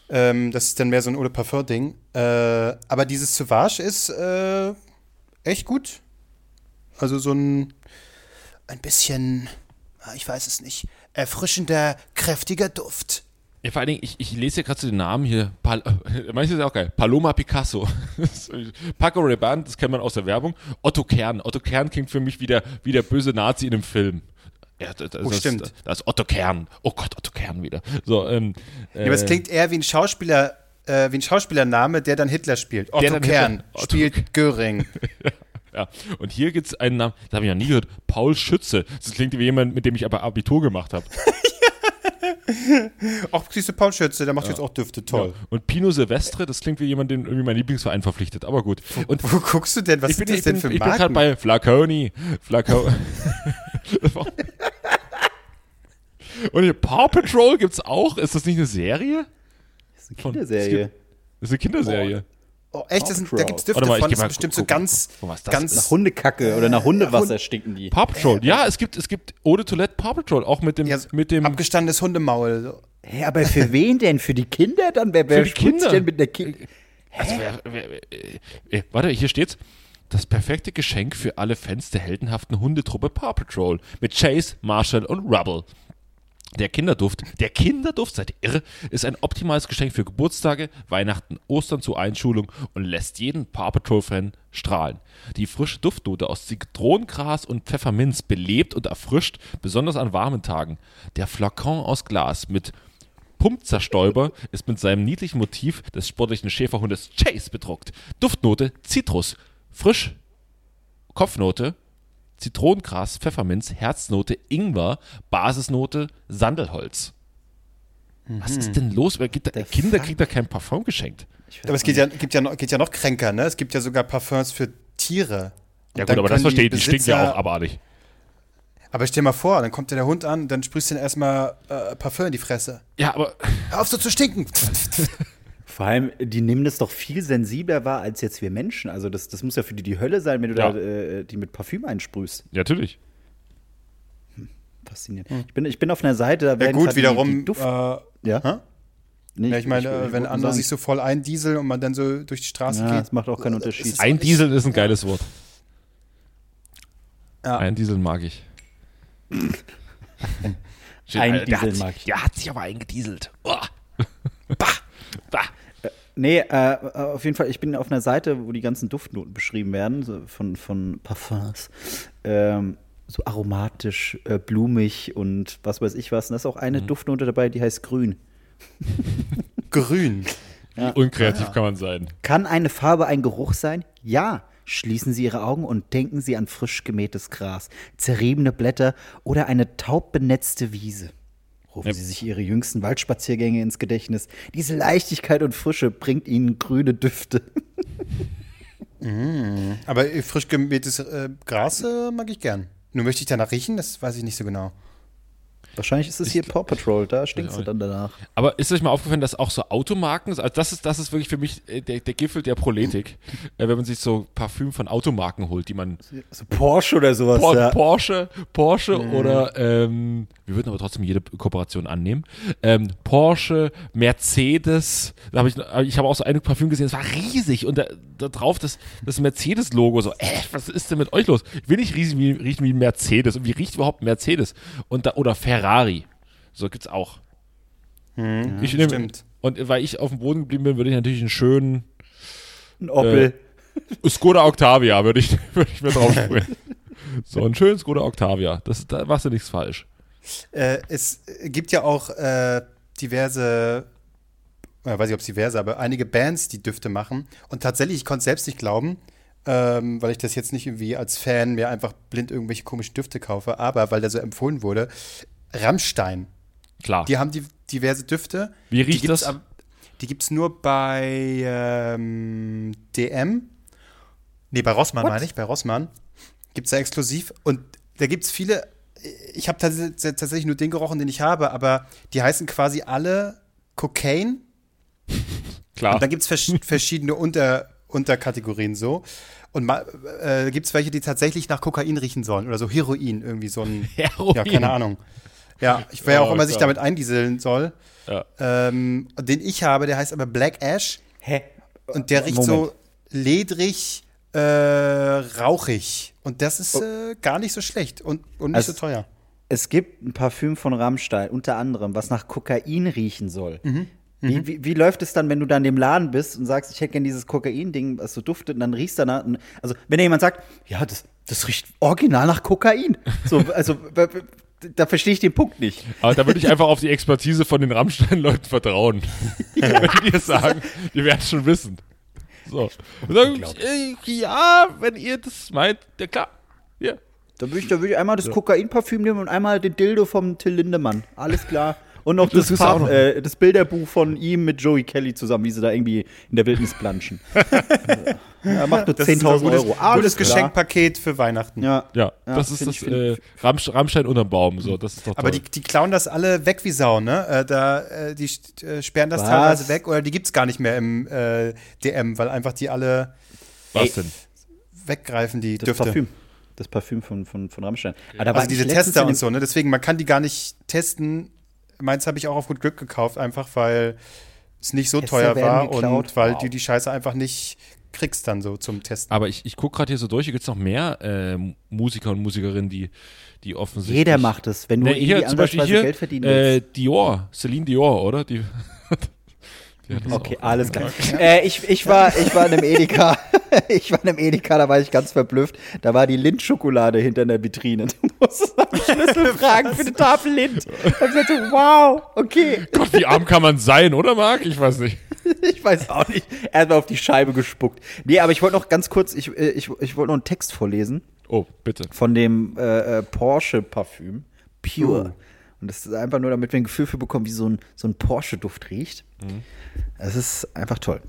Ähm, das ist dann mehr so ein Eau de Parfum-Ding. Äh, aber dieses Sauvage ist äh, echt gut. Also so ein, ein bisschen, ah, ich weiß es nicht, erfrischender, kräftiger Duft. Ja, vor allen Dingen, ich, ich lese hier gerade so den Namen hier. Pal Manches ist auch geil. Paloma Picasso. Paco Rabanne, das kennt man aus der Werbung. Otto Kern. Otto Kern klingt für mich wie der, wie der böse Nazi in einem Film. Ja, das, das, Oh, stimmt. Das, das ist Otto Kern. Oh Gott, Otto Kern wieder. So, ähm, Ja, aber es äh, klingt eher wie ein Schauspieler, äh, wie ein Schauspielername, der dann Hitler spielt. Otto Kern Hitler- Otto spielt Göring. Ja, und hier gibt es einen Namen, das habe ich noch nie gehört, Paul Schütze. Das klingt wie jemand, mit dem ich aber Abitur gemacht habe. Auch siehst du Paul Schütze, der macht jetzt auch Düfte, toll. Und Pino Silvestre, das klingt wie jemand, den irgendwie mein Lieblingsverein verpflichtet, aber gut. Und Wo guckst du denn? Was ich bin, sind das ich denn bin, für ich bin gerade Marken? bei Flaconi. Flaco Und hier Paw Patrol gibt's auch. Ist das nicht eine Serie? Das ist eine Von- Kinderserie. Das ist eine Kinderserie. Oh, echt? Das sind, da gibt es Düfte mal, von. Das ist bestimmt gu- so gucken, ganz, gucken, was das ganz Nach Hundekacke oder nach Hundewasser stinken die. Paw Patrol. Ja, es gibt, es gibt de Toilette Paw Patrol, auch mit dem, ja, mit dem, abgestandenes Hundemaul. So. Hä, aber für wen denn? Für die Kinder dann? Wer, wer Für die Kinder. denn mit der Kind? Also, wer, wer, wer, äh, äh, warte, hier steht's. Das perfekte Geschenk für alle Fans der heldenhaften Hundetruppe Paw Patrol mit Chase, Marshall und Rubble. Der Kinderduft, der Kinderduft, seid ihr irre, ist ein optimales Geschenk für Geburtstage, Weihnachten, Ostern zur Einschulung und lässt jeden Paw Patrol-Fan strahlen. Die frische Duftnote aus Zitronengras und Pfefferminz belebt und erfrischt, besonders an warmen Tagen. Der Flakon aus Glas mit Pumpzerstäuber ist mit seinem niedlichen Motiv des sportlichen Schäferhundes Chase bedruckt. Duftnote Zitrus, frisch, Kopfnote Zitronengras, Pfefferminz, Herznote Ingwer, Basisnote Sandelholz. Was ist denn los? Da, Der Kinder kriegt da kein Parfum geschenkt. Aber es geht ja, gibt ja, noch, geht ja noch kränker, ne? Es gibt ja sogar Parfums für Tiere. Und Ja gut, aber das verstehe ich, die stinken ja auch abartig. Aber stell mal vor, dann kommt dir der Hund an, dann sprühst du ihm erstmal äh, Parfum in die Fresse. Ja, aber Hör auf so zu stinken! Vor allem, die nehmen das doch viel sensibler wahr als jetzt wir Menschen. Also das, das muss ja für die die Hölle sein, wenn du Ja. da äh, die mit Parfüm einsprühst. ja, natürlich. Faszinierend. Ich, bin, ich bin auf einer Seite, da Ja werden gut, gerade die- wiederum, die Duft, äh, ja? hä? Nee, ja, ich meine, äh, wenn andere sagen, sich so voll eindieseln und man dann so durch die Straße Ja, geht. das macht auch keinen äh, Unterschied. ist- Ein Diesel ist ein geiles Wort. Ja. Ein Diesel mag ich. Ein der Diesel hat, mag ich. Der hat sich aber eingedieselt. Oh. bah. Bah. Nee, äh, auf jeden Fall, ich bin auf einer Seite, wo die ganzen Duftnoten beschrieben werden, so von, von Parfums. Ähm, so aromatisch, äh, blumig und was weiß ich was. Und da ist auch eine Mhm. Duftnote dabei, die heißt grün. Grün. Unkreativ kann man sein. Kann eine Farbe ein Geruch sein? Ja. Schließen Sie Ihre Augen und denken Sie an frisch gemähtes Gras, zerriebene Blätter oder eine taub benetzte Wiese. Rufen Ja. Sie sich Ihre jüngsten Waldspaziergänge ins Gedächtnis. Diese Leichtigkeit und Frische bringt Ihnen grüne Düfte. Aber äh, frisch gemähtes äh, Gras äh, mag ich gern. Nur möchte ich danach riechen, das weiß ich nicht so genau. Wahrscheinlich ist es hier Paw Patrol, da stinkt Ja, sie dann danach. Aber ist euch mal aufgefallen, dass auch so Automarken, also das ist, das ist wirklich für mich äh, der, der Gipfel der Proletik, äh, wenn man sich so Parfüm von Automarken holt, die man So Porsche oder sowas. Por ja. Porsche, Porsche oder ähm, wir würden aber trotzdem jede Kooperation annehmen. Ähm, Porsche, Mercedes, da habe ich, ich habe auch so ein Parfüm gesehen, das war riesig und da, da drauf das, das Mercedes-Logo, so, äh, was ist denn mit euch los? Ich will nicht riechen wie, riechen wie Mercedes und wie riecht überhaupt Mercedes? Und da, oder Ferrari, so gibt's auch. ich nehme, stimmt. und weil ich auf dem Boden geblieben bin, würde ich natürlich einen schönen Ein Opel. Skoda Octavia würde ich, würde ich mir drauf springen. So, einen schönen Skoda Octavia. Das, da machst du nichts falsch. Äh, es gibt ja auch äh, diverse, äh, weiß ich, ob es diverse, aber einige Bands, die Düfte machen. Und tatsächlich, ich konnte es selbst nicht glauben, ähm, weil ich das jetzt nicht irgendwie als Fan mir einfach blind irgendwelche komischen Düfte kaufe, aber weil der so empfohlen wurde, Rammstein. Klar. Die haben die, diverse Düfte. Wie riecht die das? ab- die gibt es nur bei ähm, DM. Nee, bei Rossmann meine ich, bei Rossmann. Gibt es da exklusiv. Und da gibt es viele, ich habe tats tatsächlich nur den gerochen, den ich habe, aber die heißen quasi alle Cocaine. Klar. Und dann gibt es vers verschiedene Unter Unterkategorien so. Und äh, gibt es welche, die tatsächlich nach Kokain riechen sollen oder so Heroin, irgendwie so ein. Heroin. Ja, keine Ahnung. Ja, ich wer Oh, auch immer sich damit eindieseln soll. Ja. Ähm, den ich habe, der heißt aber Black Ash Hä? und der riecht Moment. so ledrig, äh, rauchig. Und das ist äh, gar nicht so schlecht und, und nicht Also- so teuer. Es gibt ein Parfüm von Rammstein, unter anderem, was nach Kokain riechen soll. Wie, wie, wie läuft es dann, wenn du da in dem Laden bist und sagst, ich hätte gerne dieses Kokain-Ding, was so duftet, und dann riechst du danach. Also, wenn dir jemand sagt, ja, das, das riecht original nach Kokain. So, also, da verstehe ich den Punkt nicht. Aber da würde ich einfach auf die Expertise von den Rammstein-Leuten vertrauen. Wenn die es sagen, die werden es schon wissen. So. Und dann, äh, ja, wenn ihr das meint, ja klar. Ja. Da würde ich, würd ich einmal das Kokain-Parfüm nehmen und einmal den Dildo vom Till Lindemann. Alles klar. Und noch das, Das Parf- noch- äh, das Bilderbuch von ihm mit Joey Kelly zusammen, wie sie da irgendwie in der Wildnis planschen. ja, macht nur Das ist ein 10.000 gutes, Euro. Alles gutes. Geschenkpaket für Weihnachten. Ja. Ja, Ja, das ist das äh, Rammstein unterm Baum. So, das ist doch Aber die, die klauen das alle weg wie Sau, ne? Äh, da, äh, die äh, sperren das Was? teilweise weg oder die gibt es gar nicht mehr im äh, DM, weil einfach die alle Was Ey, denn? weggreifen, die Das Düfte. Parfüm. Das Parfüm von, von, von Rammstein. Ah, da war Also diese Tester und so, ne? Deswegen, man kann die gar nicht testen. Meins habe ich auch auf gut Glück gekauft, einfach weil es nicht so Tester teuer war geklaut. und weil Wow. du die Scheiße einfach nicht kriegst dann so zum Testen. Aber ich, ich gucke gerade hier so durch, hier gibt es noch mehr äh, Musiker und Musikerinnen, die, die offensichtlich. Jeder macht es, wenn du Ne, irgendwie hier zum Beispiel hier, Geld verdienen äh, willst. Dior, Celine Dior, oder? Die, Okay, alles klar. Äh, ich, ich, war, ich war in einem Edeka. ich war in einem Edeka, da war ich ganz verblüfft. Da war die Lindt-Schokolade hinter der Vitrine. Du musstest nach Schlüssel fragen für eine Tafel Lind. Und ich dachte, wow, okay. Gott, wie arm kann man sein, oder Marc? Ich weiß nicht. Ich weiß auch nicht. Erstmal auf die Scheibe gespuckt. Nee, aber ich wollte noch ganz kurz, ich, äh, ich, ich wollte noch einen Text vorlesen Oh, bitte. von dem äh, äh, Porsche-Parfüm. Pure. Und das ist einfach nur, damit wir ein Gefühl für bekommen, wie so ein, so ein Porsche-Duft riecht. Es ist einfach toll.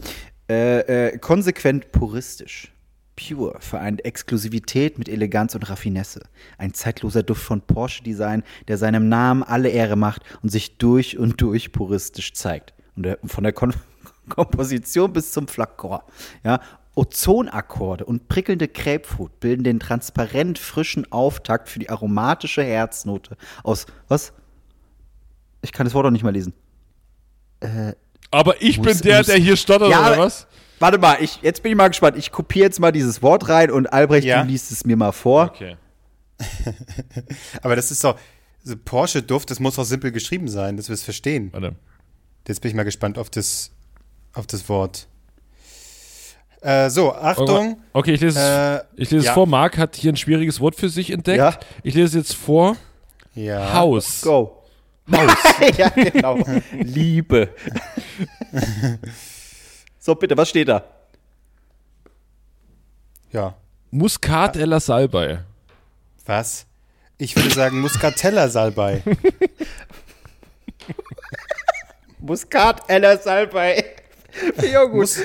Äh, äh, konsequent puristisch. Pure vereint Exklusivität mit Eleganz und Raffinesse. Ein zeitloser Duft von Porsche-Design, der seinem Namen alle Ehre macht und sich durch und durch puristisch zeigt. Und der, von der Kon Komposition bis zum Flakon. Ja, Ozonakkorde und prickelnde Grapefruit bilden den transparent frischen Auftakt für die aromatische Herznote aus was? Ich kann das Wort auch nicht mal lesen. Aber ich Muss- bin der, muss- der hier stottert, Ja, oder was? Warte mal, ich, jetzt bin ich mal gespannt. Ich kopiere jetzt mal dieses Wort rein und Albrecht, Ja. du liest es mir mal vor. Okay. Aber das ist doch, so Porsche-Duft, das muss doch simpel geschrieben sein, dass wir es verstehen. Warte. Jetzt bin ich mal gespannt auf das, auf das Wort. Äh, so, Achtung. Okay, ich lese, es, Äh, ich lese es ja. vor. Marc hat hier ein schwieriges Wort für sich entdeckt. Ja. Ich lese es jetzt vor. Ja. Haus. Go. ja, genau. Liebe. so, bitte, was steht da? Ja. Muscat Ella Salbei. Was? Ich würde sagen Muscatella-Salbei. Muskat, Eller Salbei. Ja, gut. Mus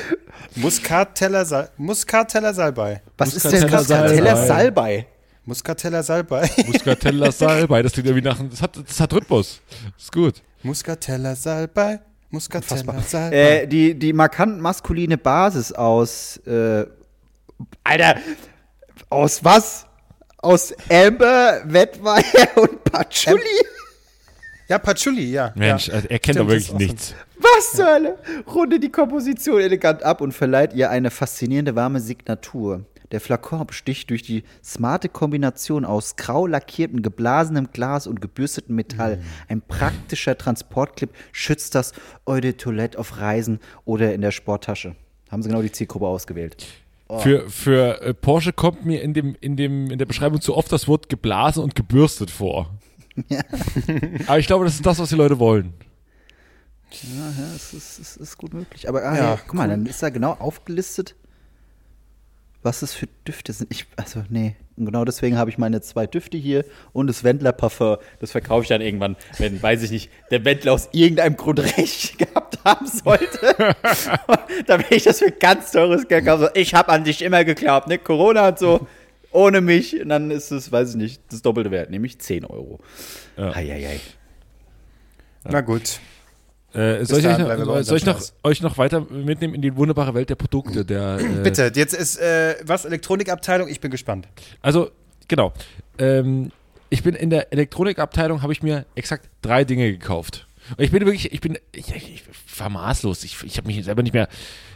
Muskateller, Sal Muskateller Salbei. Was ist denn Muscatella Muscatella Salbei? Muskateller Salbei. Muscatella Salbei, das klingt irgendwie nach, das hat, das hat Rhythmus. Ist gut. Muskateller Salbei. Muskateller Salbei. Äh, die, die markant maskuline Basis aus, äh, Alter, aus was? Aus Amber, Wettweiher und Patchouli? ja, Patchouli, ja. Mensch, ja. er kennt doch wirklich nichts. Was zur Hölle? Runde die Komposition elegant ab und verleiht ihr eine faszinierende warme Signatur. Der Flakon besticht durch die smarte Kombination aus grau lackiertem, geblasenem Glas und gebürstetem Metall. Mm. Ein praktischer Transportclip schützt das Eau de Toilette auf Reisen oder in der Sporttasche. Haben sie genau die Zielgruppe ausgewählt. Für, für äh, Porsche kommt mir in, dem, in, dem, in der Beschreibung zu oft das Wort geblasen und gebürstet vor. Aber ich glaube, das ist das, was die Leute wollen. Ja, ja, es ist, es ist gut möglich. Aber ah, Ja, ja, guck mal, dann ist da genau aufgelistet, was es für Düfte sind. Ich, also, nee. Und genau deswegen habe ich meine zwei Düfte hier und das Wendler Parfum. Das verkaufe ich dann irgendwann, wenn, weiß ich nicht, der Wendler aus irgendeinem Grund recht gehabt haben sollte. dann will ich das für ganz teures Geld kaufen. Ich habe an dich immer geglaubt, ne? Corona hat so ohne mich. Und dann ist es, weiß ich nicht, das doppelte Wert, nämlich 10 Euro. Ja. Eieiei. Na gut. Äh, soll ich, euch noch, soll ich noch, euch noch weiter mitnehmen in die wunderbare Welt der Produkte? Der, äh, Bitte, jetzt ist äh, was Elektronikabteilung, ich bin gespannt. Also, genau. Ähm, ich bin in der Elektronikabteilung, habe ich mir exakt drei Dinge gekauft. Und ich bin wirklich, ich bin, ich, ich, ich war maßlos. Ich, ich habe mich selber nicht mehr,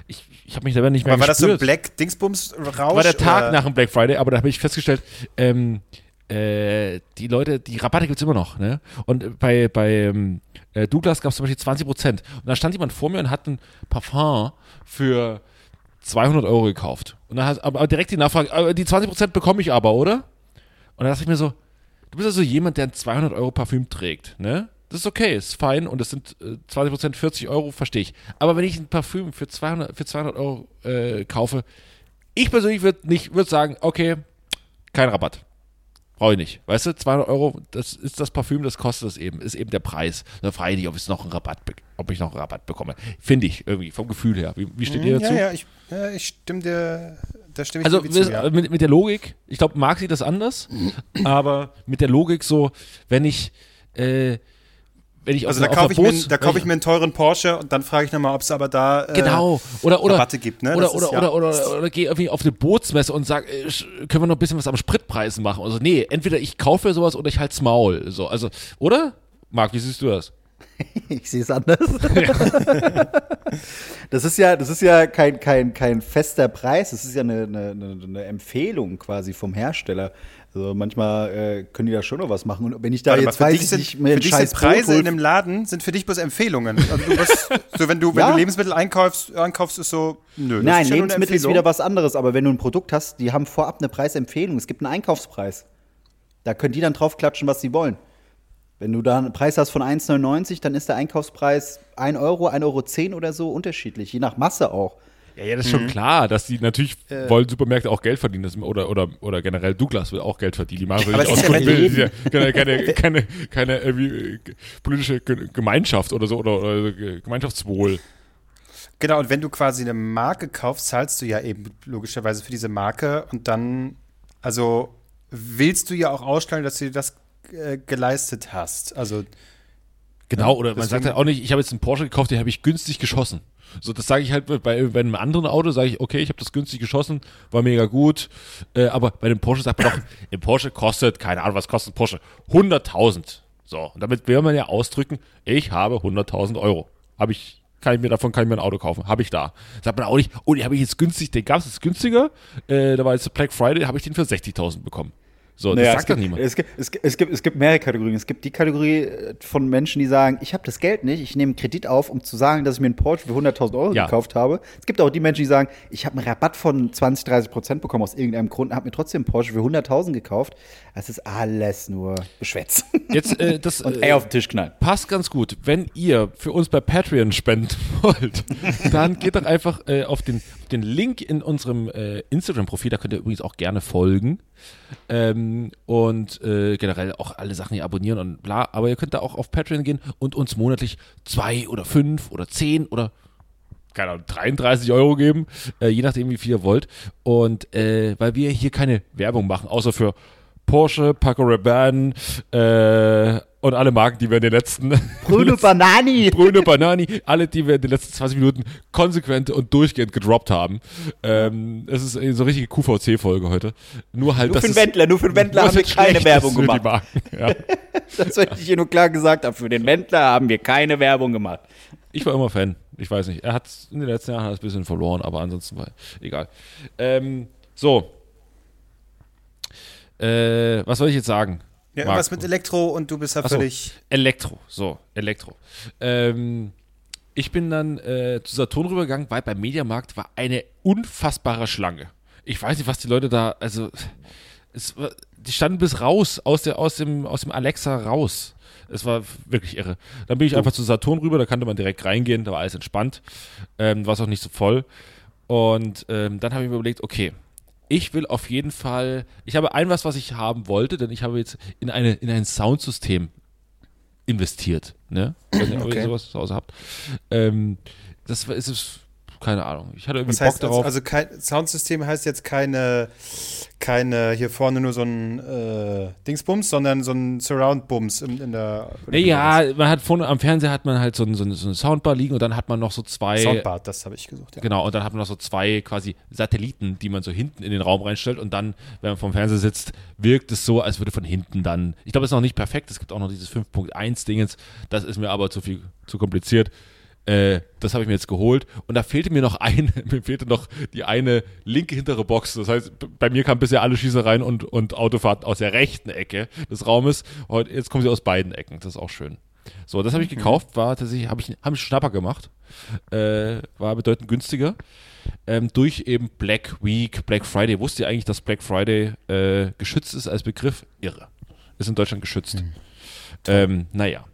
ich, ich habe mich selber nicht mehr Aber war das so ein gespürt. Black Dingsbums Rausch? war der Tag oder? nach dem Black Friday, aber da habe ich festgestellt, ähm, äh, die Leute, die Rabatte gibt's immer noch, ne? Und bei, bei ähm, äh, Douglas gab es zum Beispiel 20 Prozent. Und da stand jemand vor mir und hat ein Parfum für 200 Euro gekauft. Und dann hat aber direkt die Nachfrage, die 20 Prozent bekomme ich aber, oder? Und da dachte ich mir so, du bist also jemand, der ein 200 Euro Parfüm trägt, ne? Das ist okay, ist fein und das sind äh, 20 Prozent 40 Euro, verstehe ich. Aber wenn ich ein Parfüm für 200, für 200 Euro äh, kaufe, ich persönlich würde nicht, würde sagen, okay, kein Rabatt. Brauche ich nicht. Weißt du, 200 Euro, das ist das Parfüm, das kostet es eben, ist eben der Preis. Da frage ich nicht, ob ich noch einen Rabatt, ob ich noch einen Rabatt bekomme. Finde ich irgendwie, vom Gefühl her. Wie, wie steht ihr dazu? Ja, ja, ich, ja, ich stimme dir, da stimme ich Also zu, ja. mit, mit der Logik, ich glaube, Marc sieht das anders, aber mit der Logik so, wenn ich, äh, wenn ich Also da auf kaufe ich, mir, da kaufe ich mir einen teuren Porsche und dann frage ich nochmal, ob es aber da äh, Genau. Oder, oder, Rabatte gibt, ne? Oder, oder, ist ja- oder, oder, oder, geh irgendwie auf eine Bootsmesse und sag, äh, können wir noch ein bisschen was am Spritpreisen machen? Also, nee, entweder ich kaufe sowas oder ich halt's Maul. So, also, oder? Marc, wie siehst du das? Ich sehe es anders. das ist ja, das ist ja kein, kein, kein fester Preis, das ist ja eine, eine, eine Empfehlung quasi vom Hersteller. Also manchmal äh, können die da schon noch was machen. Und wenn ich da Warte mal, jetzt für weiß, dich ich sind, nicht, mir für dich sind Preise Brot in einem Laden, sind für dich bloß Empfehlungen. Also du bist, so wenn du, wenn Ja. du Lebensmittel einkaufst, einkaufst, ist so, nö. das Nein, ja Lebensmittel ist wieder was anderes, aber wenn du ein Produkt hast, die haben vorab eine Preisempfehlung. Es gibt einen Einkaufspreis. Da können die dann draufklatschen, was sie wollen. Wenn du da einen Preis hast von 1,99, dann ist der Einkaufspreis 1 Euro, 1,10 Euro oder so unterschiedlich, je nach Masse auch. Ja, ja, das ist schon klar, dass die natürlich Äh. wollen Supermärkte auch Geld verdienen. Das, oder, oder, oder generell Douglas will auch Geld verdienen. Die machen es aus ist ja, sind ja keine, keine, keine, keine irgendwie, äh, politische Ge- Gemeinschaft oder so oder, oder Ge- Gemeinschaftswohl. Genau, und wenn du quasi eine Marke kaufst, zahlst du ja eben logischerweise für diese Marke und dann, also willst du ja auch ausstellen, dass du dir das äh, geleistet hast. Also Genau, oder man deswegen- sagt halt auch nicht, ich habe jetzt einen Porsche gekauft, den habe ich günstig geschossen. So, das sage ich halt bei, bei einem anderen Auto, sage ich, okay, ich habe das günstig geschossen, war mega gut. Äh, aber bei dem Porsche sagt man doch, im Porsche kostet, keine Ahnung, was kostet ein Porsche? 100.000. So, und damit will man ja ausdrücken, ich habe 100.000 Euro. Habe ich, kann ich mir davon, kann ich mir ein Auto kaufen. Habe ich da. Sagt man auch nicht, oh, den habe ich jetzt günstig, den gab es jetzt günstiger. Äh, da war jetzt Black Friday, habe ich den für 60.000 bekommen. So, das Naja, sagt es doch gibt, niemand. Es gibt, es, gibt, es, gibt, es gibt mehrere Kategorien. Es gibt die Kategorie äh, von Menschen, die sagen, ich habe das Geld nicht, ich nehme Kredit auf, um zu sagen, dass ich mir einen Porsche für 100.000 Euro Ja. gekauft habe. Es gibt auch die Menschen, die sagen, ich habe einen Rabatt von 20, 30 Prozent bekommen aus irgendeinem Grund und habe mir trotzdem einen Porsche für 100.000 gekauft. Das ist alles nur Geschwätz. Jetzt, äh, das, und äh, ey auf den Tisch knallen. passt ganz gut. Wenn ihr für uns bei Patreon spenden wollt, dann geht doch einfach äh, auf den, den Link in unserem äh, Instagram-Profil. Da könnt ihr übrigens auch gerne folgen. Ähm, und äh, generell auch alle Sachen hier abonnieren und bla. Aber ihr könnt da auch auf Patreon gehen und uns monatlich zwei oder fünf oder zehn oder keine Ahnung, 33 Euro geben, äh, je nachdem, wie viel ihr wollt. Und äh, weil wir hier keine Werbung machen, außer für Porsche, Paco Rabanne äh, und alle Marken, die wir in den letzten Bruno Banani. Bruno Banani, alle, die wir in den letzten 20 Minuten konsequent und durchgehend gedroppt haben. Ähm, es ist eine so richtige QVC-Folge heute. Nur halt, Nur für den Wendler, nur für den Wendler haben wir keine Werbung gemacht. Ja. Das wollte ich hier nur klar gesagt haben. Für den Wendler haben wir keine Werbung gemacht. Ich war immer Fan. Ich weiß nicht. Er hat in den letzten Jahren ein bisschen verloren, aber ansonsten war egal. Ähm, so. Äh, was soll ich jetzt sagen? Ja, irgendwas mit Elektro und du bist ja so. völlig. Elektro, so, Elektro. Ähm, ich bin dann äh, zu Saturn rübergegangen, weil beim Mediamarkt war eine unfassbare Schlange. Ich weiß nicht, was die Leute da, also, es die standen bis raus, aus, der, aus, dem, aus dem Alexa raus. Es war wirklich irre. Dann bin ich einfach zu Saturn rüber, da konnte man direkt reingehen, da war alles entspannt. Ähm, war es auch nicht so voll. Und ähm, dann habe ich mir überlegt, okay, ich will auf jeden Fall, ich habe ein was, was ich haben wollte, denn ich habe jetzt in, eine, in ein Soundsystem investiert. Ne? Ich weiß nicht, ob Okay. ihr sowas zu Hause habt. Ähm, das war, ist es, keine Ahnung. Ich hatte irgendwie Was heißt Bock darauf. Also, also kein Soundsystem heißt jetzt keine, keine hier vorne nur so ein äh, Dingsbums, sondern so ein Surround-Bums in, in der. Nee, ja, man hat vorne am Fernseher hat man halt so, ein, so, eine, so eine Soundbar liegen und dann hat man noch so zwei. Soundbar, das habe ich gesucht. Ja. Genau, und dann hat man noch so zwei quasi Satelliten, die man so hinten in den Raum reinstellt und dann, wenn man vom Fernseher sitzt, wirkt es so, als würde von hinten dann. Ich glaube, es ist noch nicht perfekt, es gibt auch noch dieses 5.1-Dingens, das ist mir aber zu viel, zu kompliziert. Äh, das habe ich mir jetzt geholt und da fehlte mir noch ein, mir fehlte noch die eine linke hintere Box. Das heißt, bei mir kam bisher alle Schießereien und, und Autofahrten aus der rechten Ecke des Raumes. Heute, jetzt kommen sie aus beiden Ecken. Das ist auch schön. So, das habe ich gekauft, war tatsächlich, habe ich, hab ich einen Schnapper gemacht. Äh, war bedeutend günstiger. Ähm, durch eben Black Week, Black Friday. Wusst ihr eigentlich, dass Black Friday äh, geschützt ist als Begriff? Irre. Ist in Deutschland geschützt. Ähm, naja.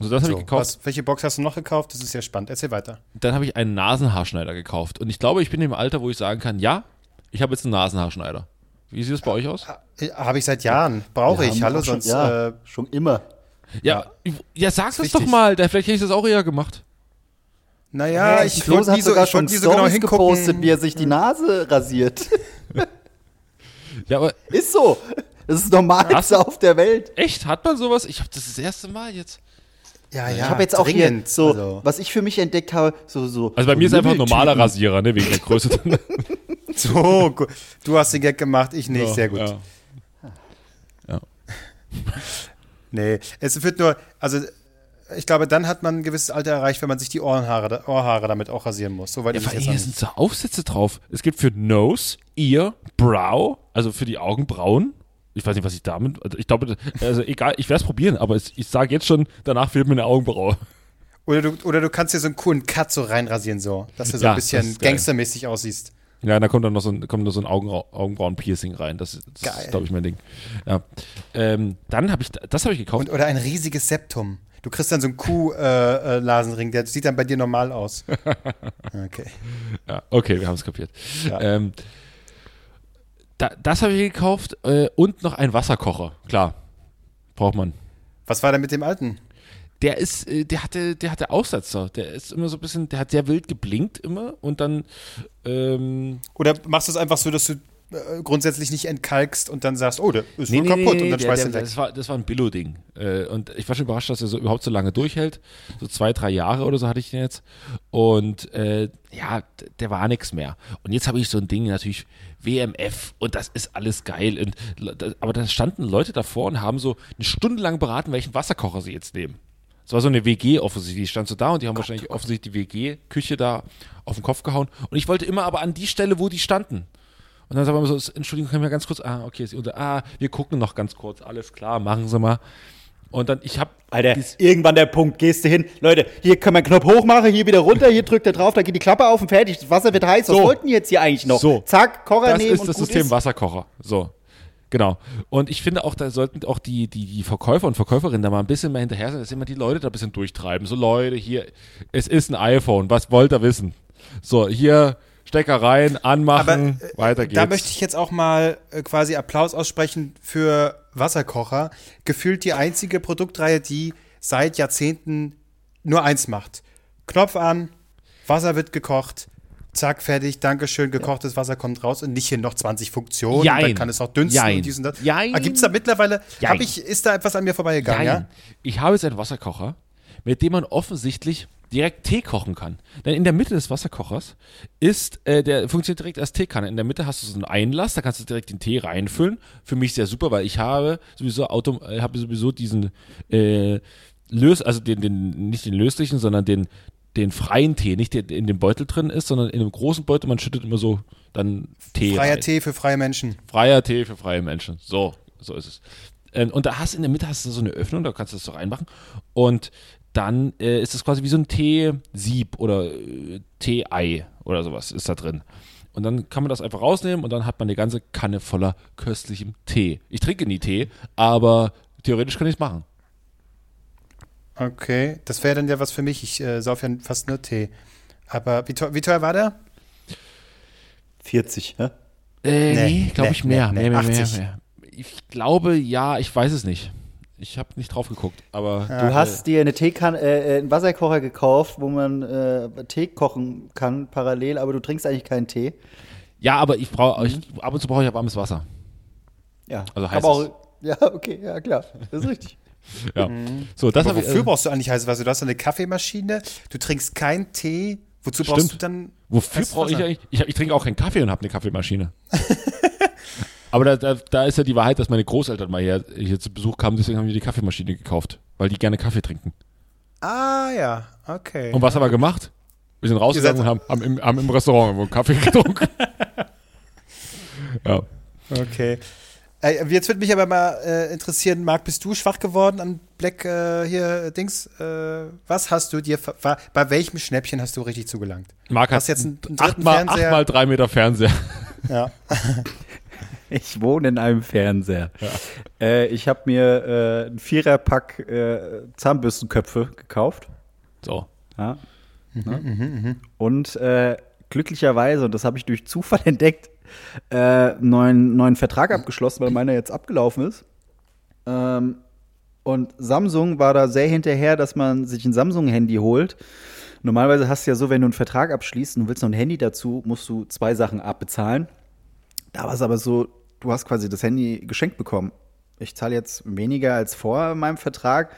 So, das habe So, ich gekauft. was, welche Box hast du noch gekauft? Das ist ja spannend. Erzähl weiter. Dann habe ich einen Nasenhaarschneider gekauft. Und ich glaube, ich bin im Alter, wo ich sagen kann, ja, ich habe jetzt einen Nasenhaarschneider. Wie sieht es bei euch aus? Habe ich seit Jahren. Brauche ich. Hallo, auch schon, sonst. ja, Äh, schon immer. Ja, ja, sag ist das doch mal. Da, vielleicht hätte ich das auch eher gemacht. naja, ich Klose hat nie so, sogar ich schon nie so genau Stories gepostet, hingucken. wie er sich die Nase rasiert. Ja, aber Ist so. Das ist das Normalste auf der Welt. echt, hat man sowas? Ich habe das das erste Mal jetzt. Ja, ja. ich habe jetzt auch hier dringend. so, Also, was ich für mich entdeckt habe, so, so. Also bei so mir ist einfach ein normaler. Rasierer, ne, wegen der Größe. so, gut. Du hast den Gag gemacht, ich nicht. Ja, Sehr gut. ja. Nee, es wird nur, also ich glaube, dann hat man ein gewisses Alter erreicht, wenn man sich die Ohrenhaare, Ohrhaare damit auch rasieren muss. Soweit Ja, ich hier sind so Aufsätze drauf. Es gibt für Nose, Ear, Brow, also für die Augenbrauen. Ich weiß nicht, was ich damit. Also ich glaube, also egal, ich werde es probieren, aber es, ich sage jetzt schon, danach fehlt mir eine Augenbraue. Oder du, oder du kannst dir so einen coolen Cut so reinrasieren, so, dass du so Ja, ein bisschen gangstermäßig aussiehst. Ja, da kommt dann noch so ein, kommt noch so ein Augenra Augenbrauen-Piercing rein. Das, ist- das Geil. ist, glaube ich, mein Ding. Ja. Ähm, dann habe ich, das habe ich gekauft. Und, oder ein riesiges Septum. Du kriegst dann so einen Kuh-Nasenring, äh, Nasenring, der sieht dann bei dir normal aus. Okay. Ja, okay, wir haben es kapiert. Ja. Ähm, da, das habe ich gekauft äh, und noch einen Wasserkocher. Klar, braucht man. Was war denn mit dem alten? Der ist, äh, der hatte, der hatte Aussetzer. Der ist immer so ein bisschen, der hat sehr wild geblinkt immer und dann, ähm, Oder machst du es einfach so, dass du grundsätzlich nicht entkalkst und dann sagst, oh, der ist nee, wohl nee, kaputt nee, und dann schmeißt du ihn weg. das war, das war ein Billo-Ding. Äh, und ich war schon überrascht, dass er so überhaupt so lange durchhält. So zwei, drei Jahre oder so hatte ich den jetzt. Und äh, ja, der war nichts mehr. Und jetzt habe ich so ein Ding natürlich WMF und das ist alles geil. Und, aber da standen Leute davor und haben so eine Stunde lang beraten, welchen Wasserkocher sie jetzt nehmen. Es war so eine WG offensichtlich, die stand so da und die haben wahrscheinlich offensichtlich die WG-Küche da auf den Kopf gehauen. Und ich wollte immer aber an die Stelle, wo die standen. Und dann sagen wir so, Entschuldigung, können wir ganz kurz, ah, okay, ist unter, ah, wir gucken noch ganz kurz, alles klar, machen Sie mal. Und dann, ich habe Alter, irgendwann der Punkt, gehst du hin. Leute, hier können wir einen Knopf hoch machen, hier wieder runter, hier drückt er drauf, da geht die Klappe auf und fertig. Das Wasser wird heiß. Was So. wollten die jetzt hier eigentlich noch? So. Zack, Kocher das nehmen ist und das System ist. Wasserkocher. So. Genau. Und ich finde auch, da sollten auch die, die, die Verkäufer und Verkäuferinnen da mal ein bisschen mehr hinterher sein, dass immer die Leute da ein bisschen durchtreiben. So, Leute, hier, es ist ein iPhone, was wollt ihr wissen? So, hier, Stecker rein, anmachen, äh, weiter geht's. Da möchte ich jetzt auch mal äh, quasi Applaus aussprechen für Wasserkocher. Gefühlt die einzige Produktreihe, die seit Jahrzehnten nur eins macht. Knopf an, Wasser wird gekocht, zack, fertig, Dankeschön, gekochtes Wasser kommt raus und nicht hier noch 20 Funktionen. Jein. Dann kann es auch dünsten Jein. und dies und das. Jein. Ah, gibt's da mittlerweile, Jein. hab ich, ist da etwas an mir vorbeigegangen, ja? Ich habe jetzt einen Wasserkocher, mit dem man offensichtlich direkt Tee kochen kann. Denn in der Mitte des Wasserkochers ist, äh, der funktioniert direkt als Teekanne. In der Mitte hast du so einen Einlass, da kannst du direkt den Tee reinfüllen. Für mich sehr super, weil ich habe sowieso Auto, äh, habe sowieso diesen äh, lös, also den, den, nicht den löslichen, sondern den, den freien Tee, nicht der in dem Beutel drin ist, sondern in einem großen Beutel, man schüttet immer so dann Tee Freier rein. Tee für freie Menschen. Freier Tee für freie Menschen. So, so ist es. Ähm, Und da hast in der Mitte hast du so eine Öffnung, da kannst du das so reinmachen. Und dann äh, ist es quasi wie so ein Teesieb oder äh, Tee-Ei oder sowas ist da drin. Und dann kann man das einfach rausnehmen und dann hat man eine ganze Kanne voller köstlichem Tee. Ich trinke nie Tee, aber theoretisch kann ich es machen. Okay, das wäre dann ja was für mich. Ich äh, sauf ja fast nur Tee. Aber wie, teuer- wie teuer war der? 40, ne? Äh, Nee, nee, glaube nee, ich mehr. nee, mehr, mehr, 80. mehr. Ich glaube, ja, ich weiß es nicht. Ich habe nicht drauf geguckt, aber Du hast dir eine Teekanne, äh, äh, einen Wasserkocher gekauft, wo man äh, Tee kochen kann parallel, aber du trinkst eigentlich keinen Tee. ja, aber ich brauche, ich, ab und zu brauche ich auch warmes Wasser. Ja, Also aber heißt auch, ja, okay, ja klar, das ist richtig. Ja. So, das Aber habe ich. wofür äh, brauchst du eigentlich heißes Wasser? Du hast eine Kaffeemaschine, du trinkst keinen Tee. Wozu brauchst Stimmt. du dann. Wofür heißes brauche ich eigentlich? Ich, ich trinke auch keinen Kaffee und habe eine Kaffeemaschine. Aber da, da, da ist ja die Wahrheit, dass meine Großeltern mal hier, hier zu Besuch kamen, deswegen haben wir die Kaffeemaschine gekauft, weil die gerne Kaffee trinken. Ah, ja, okay. Und was haben wir gemacht? Wir sind rausgegangen und haben, haben, im, haben im Restaurant irgendwo einen Kaffee getrunken. ja. Okay. Äh, jetzt würde mich aber mal äh, interessieren, Marc, bist du schwach geworden an Black äh, hier Dings? Äh, was hast du dir, bei welchem Schnäppchen hast du richtig zugelangt? Marc hat Hast jetzt einen- einen achtmal, achtmal drei Meter Fernseher. Ja. Ich wohne in einem Fernseher. Äh, ich habe mir äh, ein Viererpack äh, Zahnbürstenköpfe gekauft. So. Ja. Ne? Und äh, glücklicherweise, und das habe ich durch Zufall entdeckt, äh, einen neuen, neuen Vertrag abgeschlossen, weil meiner jetzt abgelaufen ist. Ähm, und Samsung war da sehr hinterher, dass man sich ein Samsung-Handy holt. Normalerweise hast du ja so, wenn du einen Vertrag abschließt und willst noch ein Handy dazu, musst du zwei Sachen abbezahlen. Da war es aber so, du hast quasi das Handy geschenkt bekommen. Ich zahle jetzt weniger als vor in meinem Vertrag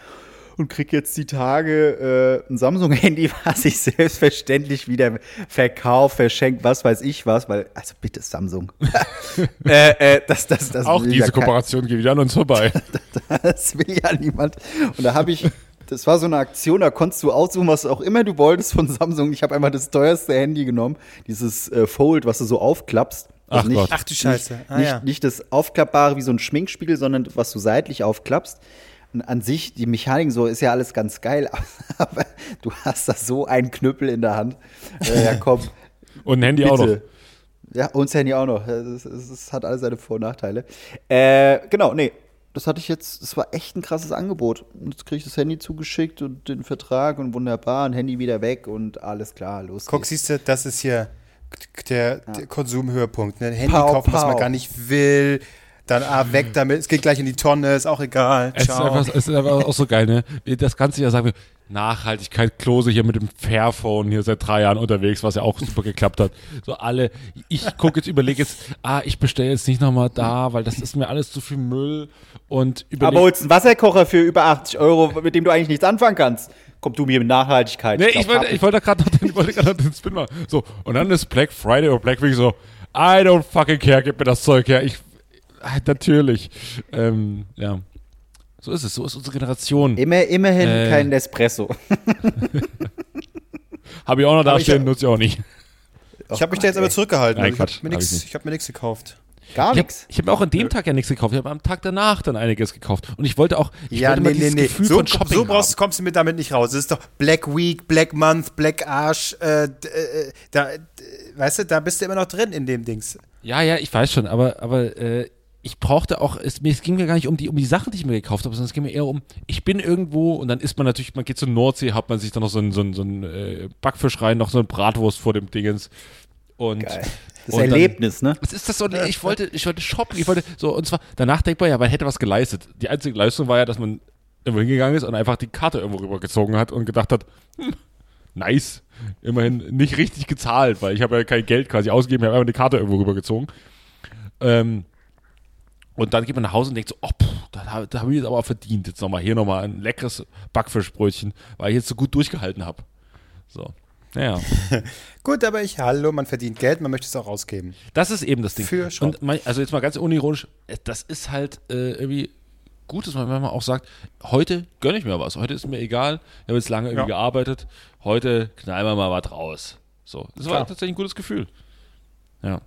und krieg jetzt die Tage äh, ein Samsung-Handy, was ich selbstverständlich wieder verkaufe, verschenkt, was weiß ich was, weil, also bitte Samsung. äh, äh, das, das, das Auch diese ja Kooperation geht wieder an uns vorbei. das will ja niemand. Und da habe ich, das war so eine Aktion, da konntest du aussuchen, was auch immer du wolltest von Samsung. Ich habe einfach das teuerste Handy genommen, dieses äh, Fold, was du so aufklappst. Ach nicht, Gott. Ach du Scheiße. Nicht, Ah, nicht, ja. nicht das aufklappbare wie so ein Schminkspiegel, sondern was du seitlich aufklappst. Und an sich, die Mechanik so ist ja alles ganz geil, aber du hast da so einen Knüppel in der Hand. Äh, ja, komm. Und ein Handy auch noch. Bitte. Ja, und das Handy auch noch. Es, hat alle seine Vor- und Nachteile. Äh, genau, nee. Das hatte ich jetzt, das war echt ein krasses Angebot. Und Jetzt kriege ich das Handy zugeschickt und den Vertrag und wunderbar, ein Handy wieder weg und alles klar, los Guck, geht's. siehst du, das ist hier der, der Konsumhöhepunkt. Ne? Ein Handy Pau, kaufen, was man gar nicht will. Dann ah, weg damit. Es geht gleich in die Tonne, ist auch egal. Es ist, Ciao. einfach, es ist einfach auch so geil, ne? Das Ganze ja sagen wir, Nachhaltigkeit, Klose hier mit dem Fairphone hier seit drei Jahren unterwegs, was ja auch super geklappt hat. So alle, ich gucke jetzt, überlege jetzt, ah, ich bestelle jetzt nicht nochmal da, weil das ist mir alles zu viel Müll und Aber überlege. holst einen Wasserkocher für über 80 Euro, mit dem du eigentlich nichts anfangen kannst. Komm du mir mit Nachhaltigkeit. Nee, ich glaub, wollte, ich wollte gerade noch den, ich wollte grad noch den Spin machen. So, und dann ist Black Friday oder Black Week so, I don't fucking care, gib mir das Zeug her. Ich, ah, natürlich. Ähm, ja. So ist es, so ist unsere Generation. Immer, immerhin Äh. kein Nespresso. Habe ich auch noch ich dastehen, nutze ich auch nicht. ich habe mich da jetzt aber zurückgehalten. Nein, ich Quatsch, habe mir ich nichts nicht. hab gekauft. Gar Ich habe nichts. hab mir auch an dem Tag ja nichts gekauft. Ich habe am Tag danach dann einiges gekauft. Und ich wollte auch, ich wollte mal dieses Gefühl So, von Shopping so brauchst, haben. kommst du mir damit nicht raus. Es ist doch Black Week, Black Month, Black Arsch. Äh, äh, da, weißt du, da bist du immer noch drin in dem Dings. Ja, ja, ich weiß schon, aber, aber äh, ich brauchte auch, es, mir, es ging mir gar nicht um die, um die Sachen, die ich mir gekauft habe, sondern es ging mir eher um, ich bin irgendwo und dann ist man natürlich, man geht zur Nordsee, hat man sich dann noch so einen so einen- so einen, äh, Backfisch rein, noch so eine Bratwurst vor dem Dingens. Und, Geil. Das und dann- Erlebnis, ne? Was ist das so? Ich wollte, ich wollte shoppen, ich wollte so, und zwar, danach denkt man ja, man hätte was geleistet. Die einzige Leistung war ja, dass man irgendwo hingegangen ist und einfach die Karte irgendwo rübergezogen hat und gedacht hat, hm, nice. Immerhin nicht richtig gezahlt, weil ich habe ja kein Geld quasi ausgegeben, ich habe einfach eine Karte irgendwo rübergezogen. Ähm, und dann geht man nach Hause und denkt so, oh, pff, da, da habe ich jetzt aber verdient. Jetzt nochmal hier nochmal ein leckeres Backfischbrötchen, weil ich jetzt so gut durchgehalten habe. So. Naja. Gut, aber ich, hallo, man verdient Geld, man möchte es auch ausgeben. Das ist eben das Ding. Für Shop. Und mein, also jetzt mal ganz unironisch, äh, das ist halt äh, irgendwie gut, dass man manchmal auch sagt, heute gönne ich mir was. Heute ist mir egal, ich habe jetzt lange irgendwie Ja. gearbeitet, heute knallen wir mal was raus. So, das war Klar. tatsächlich ein gutes Gefühl. Ja.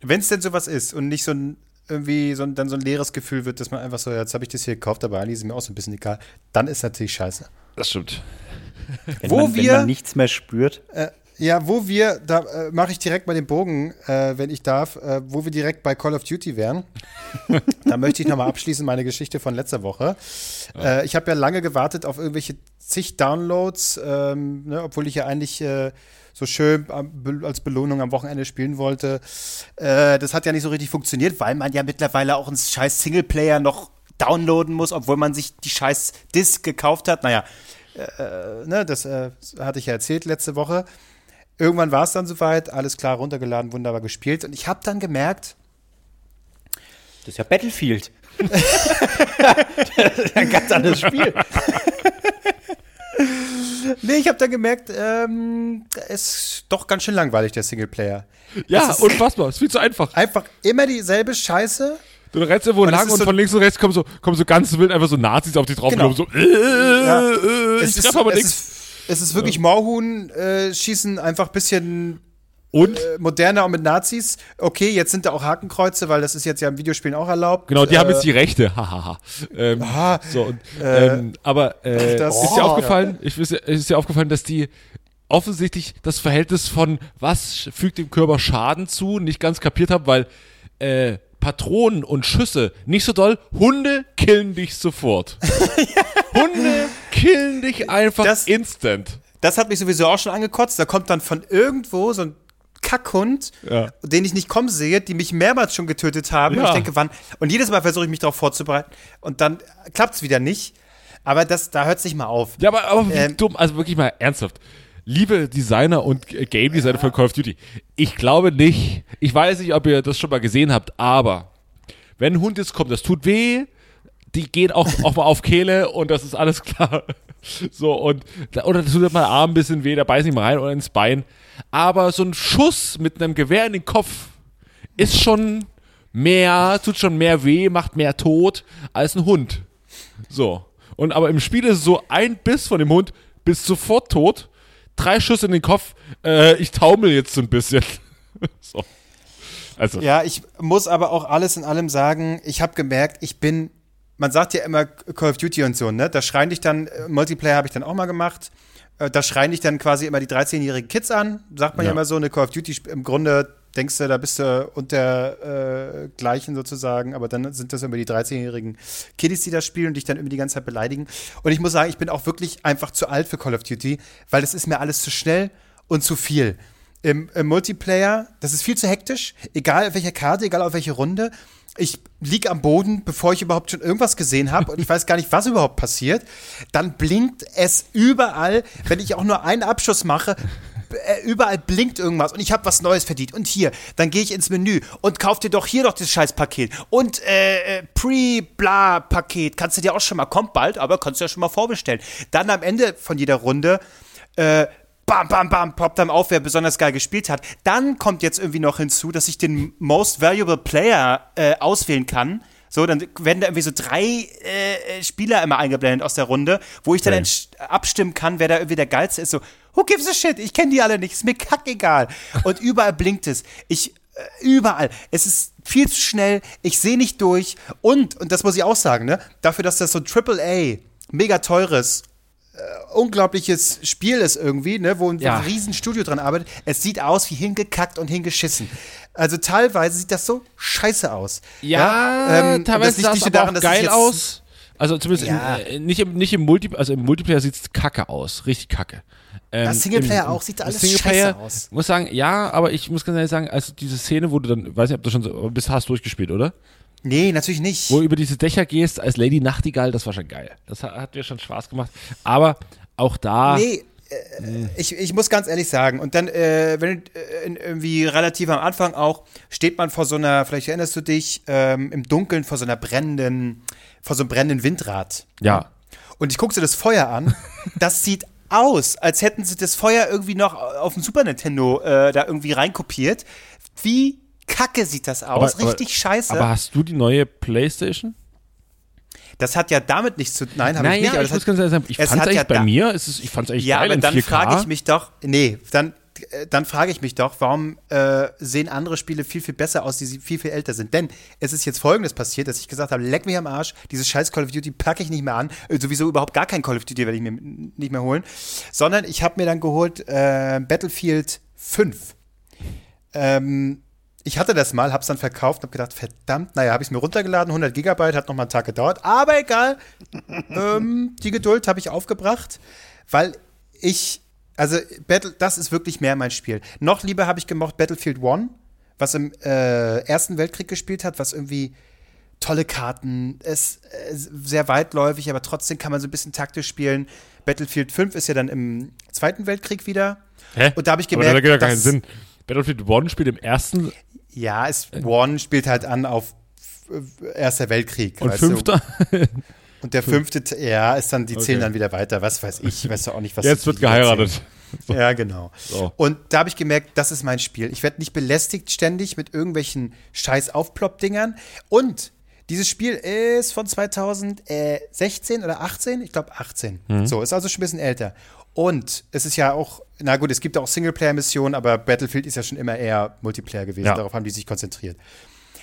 Wenn es denn sowas ist und nicht so ein irgendwie so dann so ein leeres Gefühl wird, dass man einfach so, jetzt habe ich das hier gekauft, aber eigentlich ist mir auch so ein bisschen egal, dann ist natürlich scheiße. Das stimmt. Wenn, Wo man, wenn wir- man nichts mehr spürt. Äh, ja, wo wir, da äh, mache ich direkt mal den Bogen, äh, wenn ich darf, äh, wo wir direkt bei Call of Duty wären. da möchte ich nochmal abschließen meine Geschichte von letzter Woche. Äh, ich habe ja lange gewartet auf irgendwelche zig Downloads, ähm, ne, obwohl ich ja eigentlich äh, so schön als Belohnung am Wochenende spielen wollte. Äh, das hat ja nicht so richtig funktioniert, weil man ja mittlerweile auch einen scheiß Singleplayer noch downloaden muss, obwohl man sich die scheiß Disc gekauft hat. Naja, äh, ne, das äh, hatte ich ja erzählt letzte Woche. Irgendwann war es dann soweit, alles klar runtergeladen, wunderbar gespielt. Und ich habe dann gemerkt, Das ist ja Battlefield. das ist ein ganz anderes Spiel. nee, ich habe dann gemerkt, ähm, es ist doch ganz schön langweilig, der Singleplayer. Ja, unfassbar. Ist viel zu einfach. Einfach immer dieselbe Scheiße. Du rennst irgendwo Und lang und so- von links und rechts kommen so, kommen so ganz wild einfach so Nazis auf dich drauf Genau. und so, äh, Ja. äh, ich Es ist, treffe aber es, nichts. ist, es ist wirklich Maulhuhn äh, schießen einfach ein bisschen Und? äh, moderner und mit Nazis. Okay, jetzt sind da auch Hakenkreuze, weil das ist jetzt ja im Videospielen auch erlaubt. Genau, die haben Äh, jetzt die Rechte. Hahaha. ähm, Ah, so, und, äh, ähm, aber äh, das- ist dir Oh. aufgefallen, ich, ist, dir- ist dir aufgefallen, dass die offensichtlich das Verhältnis von was fügt dem Körper Schaden zu nicht ganz kapiert haben, weil äh, Patronen und Schüsse nicht so doll. Hunde killen dich sofort. Hunde killen dich einfach Das- instant. Das hat mich sowieso auch schon angekotzt. Da kommt dann von irgendwo so ein Kackhund, Ja. den ich nicht kommen sehe, die mich mehrmals schon getötet haben. Und Ja. ich denke, wann? Und jedes Mal versuche ich mich darauf vorzubereiten. Und dann klappt es wieder nicht. Aber das, da hört es nicht mal auf. Ja, aber, aber Ähm, dumm, also wirklich mal ernsthaft. Liebe Designer und Game Designer von Call of Duty, ich glaube nicht, ich weiß nicht, ob ihr das schon mal gesehen habt, aber wenn ein Hund jetzt kommt, das tut weh, die gehen auch, auch mal auf Kehle und das ist alles klar. So, und, oder das tut mal Arm ein bisschen weh, da beißt nicht mal rein oder ins Bein. Aber so ein Schuss mit einem Gewehr in den Kopf ist schon mehr, tut schon mehr weh, macht mehr tot als ein Hund. So. Und aber im Spiel ist es so, ein Biss von dem Hund bist sofort tot, drei Schüsse in den Kopf, äh, ich taumel jetzt so ein bisschen. so. Also, Ja, ich muss aber auch alles in allem sagen, ich habe gemerkt, ich bin, man sagt ja immer Call of Duty und so, ne? Da schreien dich dann, äh, Multiplayer habe ich dann auch mal gemacht, äh, da schreien dich dann quasi immer die 13-jährigen Kids an, sagt man ja. Ja. immer so, eine Call of Duty, im Grunde denkst du, da bist du unter äh, Gleichen sozusagen, aber dann sind das immer die 13-jährigen Kiddies, die das spielen und dich dann immer die ganze Zeit beleidigen. Und ich muss sagen, ich bin auch wirklich einfach zu alt für Call of Duty, weil das ist mir alles zu schnell und zu viel. Im, Im Multiplayer, das ist viel zu hektisch, egal auf welcher Karte, egal auf welche Runde. Ich lieg am Boden, bevor ich überhaupt schon irgendwas gesehen habe und ich weiß gar nicht, was überhaupt passiert. Dann blinkt es überall, wenn ich auch nur einen Abschuss mache, überall blinkt irgendwas und ich habe was Neues verdient. Und hier, dann gehe ich ins Menü und kauf dir doch hier doch das Scheißpaket. Und äh, äh, Pre-Bla-Paket kannst du dir auch schon mal, kommt bald, aber kannst du ja schon mal vorbestellen. Dann am Ende von jeder Runde äh, bam, bam, bam, poppt dann auf, wer besonders geil gespielt hat. Dann kommt jetzt irgendwie noch hinzu, dass ich den Most Valuable Player äh, auswählen kann. So, dann werden da irgendwie so drei äh, Spieler immer eingeblendet aus der Runde, wo ich dann Okay. abstimmen kann, wer da irgendwie der geilste ist. So, who gives a shit? Ich kenne die alle nicht, ist mir kackegal. Und überall blinkt es. Ich, äh, überall. Es ist viel zu schnell, ich sehe nicht durch. Und, und das muss ich auch sagen, ne, dafür, dass das so ein AAA, mega teures unglaubliches Spiel ist irgendwie, ne, wo ein Ja. riesen Studio dran arbeitet. Es sieht aus wie hingekackt und hingeschissen. Also teilweise sieht das so scheiße aus. ja, ähm, und teilweise das nicht nur aber daran, auch geil aus. Also zumindest Ja. im, äh, nicht im, nicht im Multi, also im Multiplayer sieht es kacke aus, richtig kacke. Ähm, Ja, Singleplayer im- auch, sieht alles scheiße aus. muss sagen, ja, aber ich muss ganz ehrlich sagen, also diese Szene, wo du dann, weiß nicht, ob du schon so, bis hast durchgespielt, oder? Nee, natürlich nicht. Wo du über diese Dächer gehst als Lady Nachtigall, das war schon geil. Das hat, hat mir schon Spaß gemacht. Aber auch da. Nee, äh, ich, ich muss ganz ehrlich sagen, und dann, äh, wenn äh, irgendwie relativ am Anfang auch, steht man vor so einer, vielleicht erinnerst du dich, ähm, im Dunkeln vor so einer brennenden, vor so einem brennenden Windrad. Ja. Und ich gucke dir das Feuer an. Das sieht aus, als hätten sie das Feuer irgendwie noch auf dem Super Nintendo äh, da irgendwie reinkopiert. Wie kacke sieht das aus? Richtig scheiße. Aber hast du die neue Playstation? Das hat ja damit nichts zu Nein, habe ich nicht. Aber ich das muss ganz ehrlich sagen, ich es fand eigentlich ja bei mir, ist es, ich fand es eigentlich ja, geil aber dann 4K. frage ich mich doch, nee, dann, äh, dann frage ich mich doch, warum äh, sehen andere Spiele viel, viel besser aus, die viel, viel älter sind? Denn es ist jetzt folgendes passiert, dass ich gesagt habe, leck mich am Arsch, dieses scheiß Call of Duty packe ich nicht mehr an, äh, sowieso überhaupt gar kein Call of Duty werde ich mir nicht mehr holen, sondern ich habe mir dann geholt äh, Battlefield 5. Ähm, ich hatte das mal, hab's dann verkauft und hab gedacht, verdammt, naja, habe ich es mir runtergeladen, 100 Gigabyte, hat noch mal einen Tag gedauert, aber egal. ähm, die Geduld habe ich aufgebracht, weil ich, also Battle, das ist wirklich mehr mein Spiel. Noch lieber habe ich gemocht Battlefield One, was im äh, Ersten Weltkrieg gespielt hat, was irgendwie tolle Karten, ist äh, sehr weitläufig, aber trotzdem kann man so ein bisschen taktisch spielen. Battlefield 5 ist ja dann im Zweiten Weltkrieg wieder. Hä? Und da habe ich Aber gemerkt, das ergibt ja keinen Sinn. Battlefield One spielt im ersten Ja, es, One spielt halt an auf äh, Erster Weltkrieg. und weißt du? fünfter. Und der fünfte, ja, ist dann, die zählen Okay. dann wieder weiter. Was weiß ich, weiß ja auch nicht, was Jetzt wird geheiratet. erzählen. Ja, genau. So. Und da habe ich gemerkt, das ist mein Spiel. Ich werde nicht belästigt ständig mit irgendwelchen scheiß Aufplopp-Dingern. Und dieses Spiel ist von 2016 oder 18? Ich glaube 18. Mhm. So, ist also schon ein bisschen älter. Und es ist ja auch, na gut, es gibt auch Singleplayer-Missionen, aber Battlefield ist ja schon immer eher Multiplayer gewesen. Ja. Darauf haben die sich konzentriert.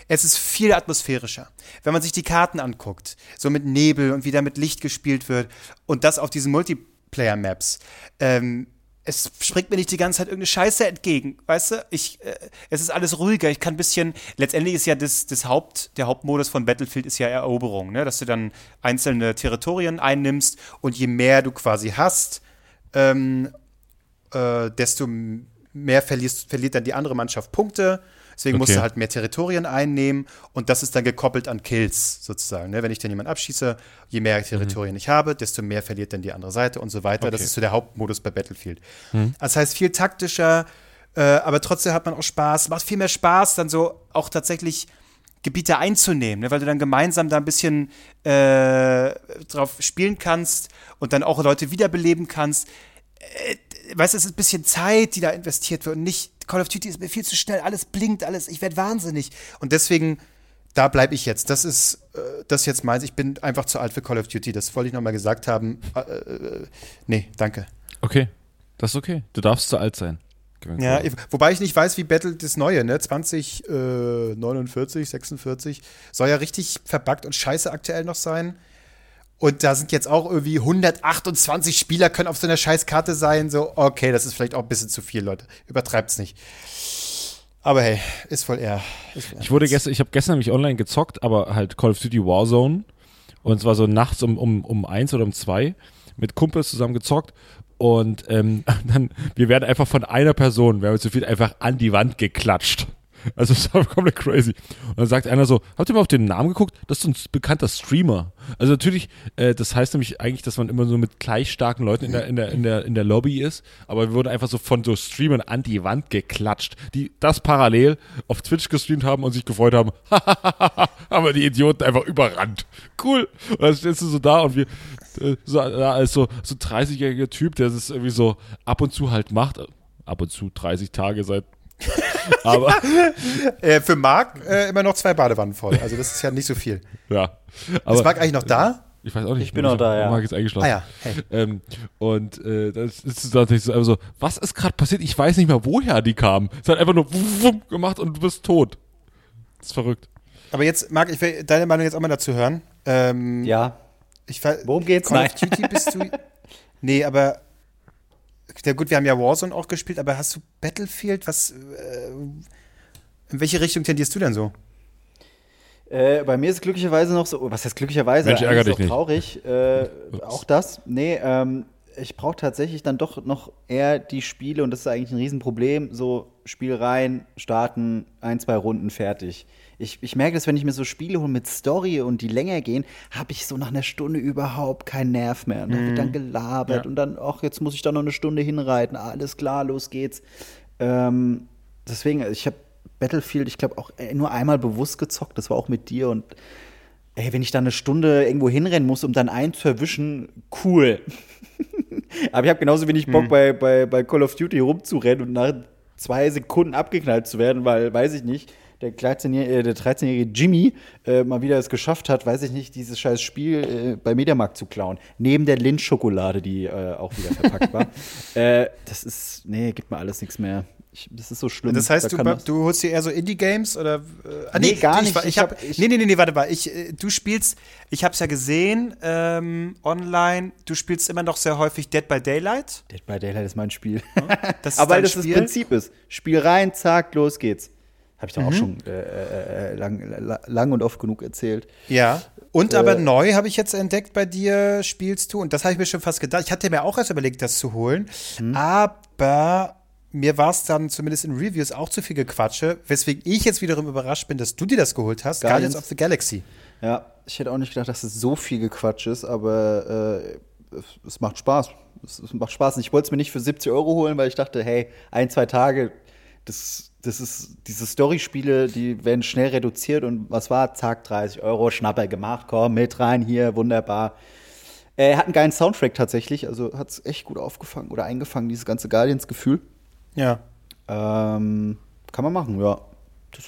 Es ist viel atmosphärischer. Wenn man sich die Karten anguckt, so mit Nebel und wie da mit Licht gespielt wird und das auf diesen Multiplayer-Maps, ähm, es springt mir nicht die ganze Zeit irgendeine Scheiße entgegen, weißt du? Ich, äh, es ist alles ruhiger. Ich kann ein bisschen, letztendlich ist ja das, das Haupt, der Hauptmodus von Battlefield ist ja Eroberung, ne? Dass du dann einzelne Territorien einnimmst und je mehr du quasi hast, ähm, äh, desto mehr verlierst, verliert dann die andere Mannschaft Punkte. Deswegen musst Okay. du halt mehr Territorien einnehmen und das ist dann gekoppelt an Kills sozusagen. Ne? Wenn ich dann jemanden abschieße, je mehr Territorien ich habe, desto mehr verliert dann die andere Seite und so weiter. Das Okay. ist so der Hauptmodus bei Battlefield. Das heißt, viel taktischer, äh, aber trotzdem hat man auch Spaß. Macht viel mehr Spaß, dann so auch tatsächlich Gebiete einzunehmen, ne? weil du dann gemeinsam da ein bisschen äh, drauf spielen kannst und dann auch Leute wiederbeleben kannst. Äh, weißt du, es ist ein bisschen Zeit, die da investiert wird und nicht Call of Duty ist mir viel zu schnell, alles blinkt, alles, ich werde wahnsinnig. Und deswegen, da bleibe ich jetzt. Das ist äh, das jetzt meins. Ich bin einfach zu alt für Call of Duty. Das wollte ich nochmal gesagt haben. Äh, äh, nee, danke. Okay, das ist okay. Du darfst zu alt sein. Ja, ich, wobei ich nicht weiß, wie Battle das neue, ne? 20, äh, 49, 46, soll ja richtig verbuggt und scheiße aktuell noch sein. Und da sind jetzt auch irgendwie 128 Spieler können auf so einer Scheißkarte sein. So, okay, das ist vielleicht auch ein bisschen zu viel, Leute. Übertreibt's nicht. Aber hey, ist voll eher. Ist Ich wurde gestern, ich habe gestern nämlich online gezockt, aber halt Call of Duty Warzone. Und zwar so nachts um, um, um eins oder um zwei mit Kumpels zusammen gezockt. Und ähm, dann, wir werden einfach von einer Person, wir haben zu viel einfach an die Wand geklatscht. Also es war komplett crazy. Und dann sagt einer so, habt ihr mal auf den Namen geguckt? Das ist ein bekannter Streamer. Also natürlich, äh, das heißt nämlich eigentlich, dass man immer so mit gleich starken Leuten in der, in der, in der, in der Lobby ist. Aber wir wurden einfach so von so Streamern an die Wand geklatscht, die das parallel auf Twitch gestreamt haben und sich gefreut haben. aber die Idioten einfach überrannt. Cool. Und dann stehst du so da und wir, so, als so, so 30-jähriger Typ, der das irgendwie so ab und zu halt macht. Ab und zu 30 Tage seit aber Äh, für Marc äh, immer noch zwei Badewannen voll. Also das ist ja nicht so viel. ja. Ist Aber Marc eigentlich noch da? ich weiß auch nicht. Ich bin noch da, ja. Marc ist eingeschlafen. Ah ja, hey. Ähm, und äh, das ist natürlich so, also, was ist gerade passiert? Ich weiß nicht mehr, woher die kamen. Es hat einfach nur wumm, wumm gemacht und du bist tot. Das ist verrückt. Aber jetzt, Marc, ich will deine Meinung jetzt auch mal dazu hören. Ähm, Ja. Ich ver- Worum geht's? Call Nein. of Duty bist du. nee, aber. Ja, gut, wir haben ja Warzone auch gespielt, aber hast du Battlefield? Was. Äh, in welche Richtung tendierst du denn so? Äh, bei mir ist es glücklicherweise noch so, was heißt glücklicherweise? Mensch, ärger dich ist auch traurig. Äh, auch das. Nee, ähm, ich brauche tatsächlich dann doch noch eher die Spiele, und das ist eigentlich ein Riesenproblem, so Spiel rein, starten, ein, zwei Runden, fertig. Ich, ich merke das, wenn ich mir so Spiele hole mit Story und die länger gehen, habe ich so nach einer Stunde überhaupt keinen Nerv mehr. Und da wird dann gelabert Ja. und dann, ach, jetzt muss ich da noch eine Stunde hinreiten. Alles klar, los geht's. Ähm, deswegen, ich habe Battlefield, ich glaube, auch äh, nur einmal bewusst gezockt. Das war auch mit dir und ey, wenn ich da eine Stunde irgendwo hinrennen muss, um dann einen zu erwischen, cool. Aber ich habe genauso wenig Bock, bei, bei, bei Call of Duty rumzurennen und nach zwei Sekunden abgeknallt zu werden, weil, weiß ich nicht, der 13-jährige, äh, der 13-jährige Jimmy äh, mal wieder es geschafft hat, weiß ich nicht, dieses scheiß Spiel äh, bei Mediamarkt zu klauen. Neben der Lindt-Schokolade, die äh, auch wieder verpackt war. äh, das ist, nee, gibt mir alles nichts mehr. Ich, das ist so schlimm. Das heißt, Da du, das- du holst dir eher so Indie-Games oder? Äh, ah, Nee, gar ich, nicht. Ich, Ich hab, ich- nee, nee, nee, nee, warte mal. Ich, äh, du spielst, ich habe es ja gesehen ähm, online. Du spielst immer noch sehr häufig Dead by Daylight. Dead by Daylight ist mein Spiel. Das ist Aber weil das Spiel? das Prinzip ist. Spiel rein, zack, los geht's. Habe ich doch Mhm. auch schon äh, äh, äh, lang, la- lang und oft genug erzählt. Ja. Und Äh, aber neu habe ich jetzt entdeckt bei dir, spielst du, und das habe ich mir schon fast gedacht. Ich hatte mir auch erst überlegt, das zu holen. Hm. Aber mir war es dann zumindest in Reviews auch zu viel Gequatsche, weswegen ich jetzt wiederum überrascht bin, dass du dir das geholt hast. Guardians. Guardians of the Galaxy. Ja, ich hätte auch nicht gedacht, dass es so viel Gequatsch ist, aber äh, es, es macht Spaß. Es, es macht Spaß. Und ich wollte es mir nicht für 70 Euro holen, weil ich dachte, hey, ein, zwei Tage, das, das ist, diese Story-Spiele, die werden schnell reduziert und was war? Zack, 30 Euro, Schnapper gemacht, komm, mit rein hier, wunderbar. Er hat einen geilen Soundtrack tatsächlich, also hat es echt gut aufgefangen oder eingefangen, dieses ganze Guardians-Gefühl. Ja. Ähm, kann man machen, ja. Das,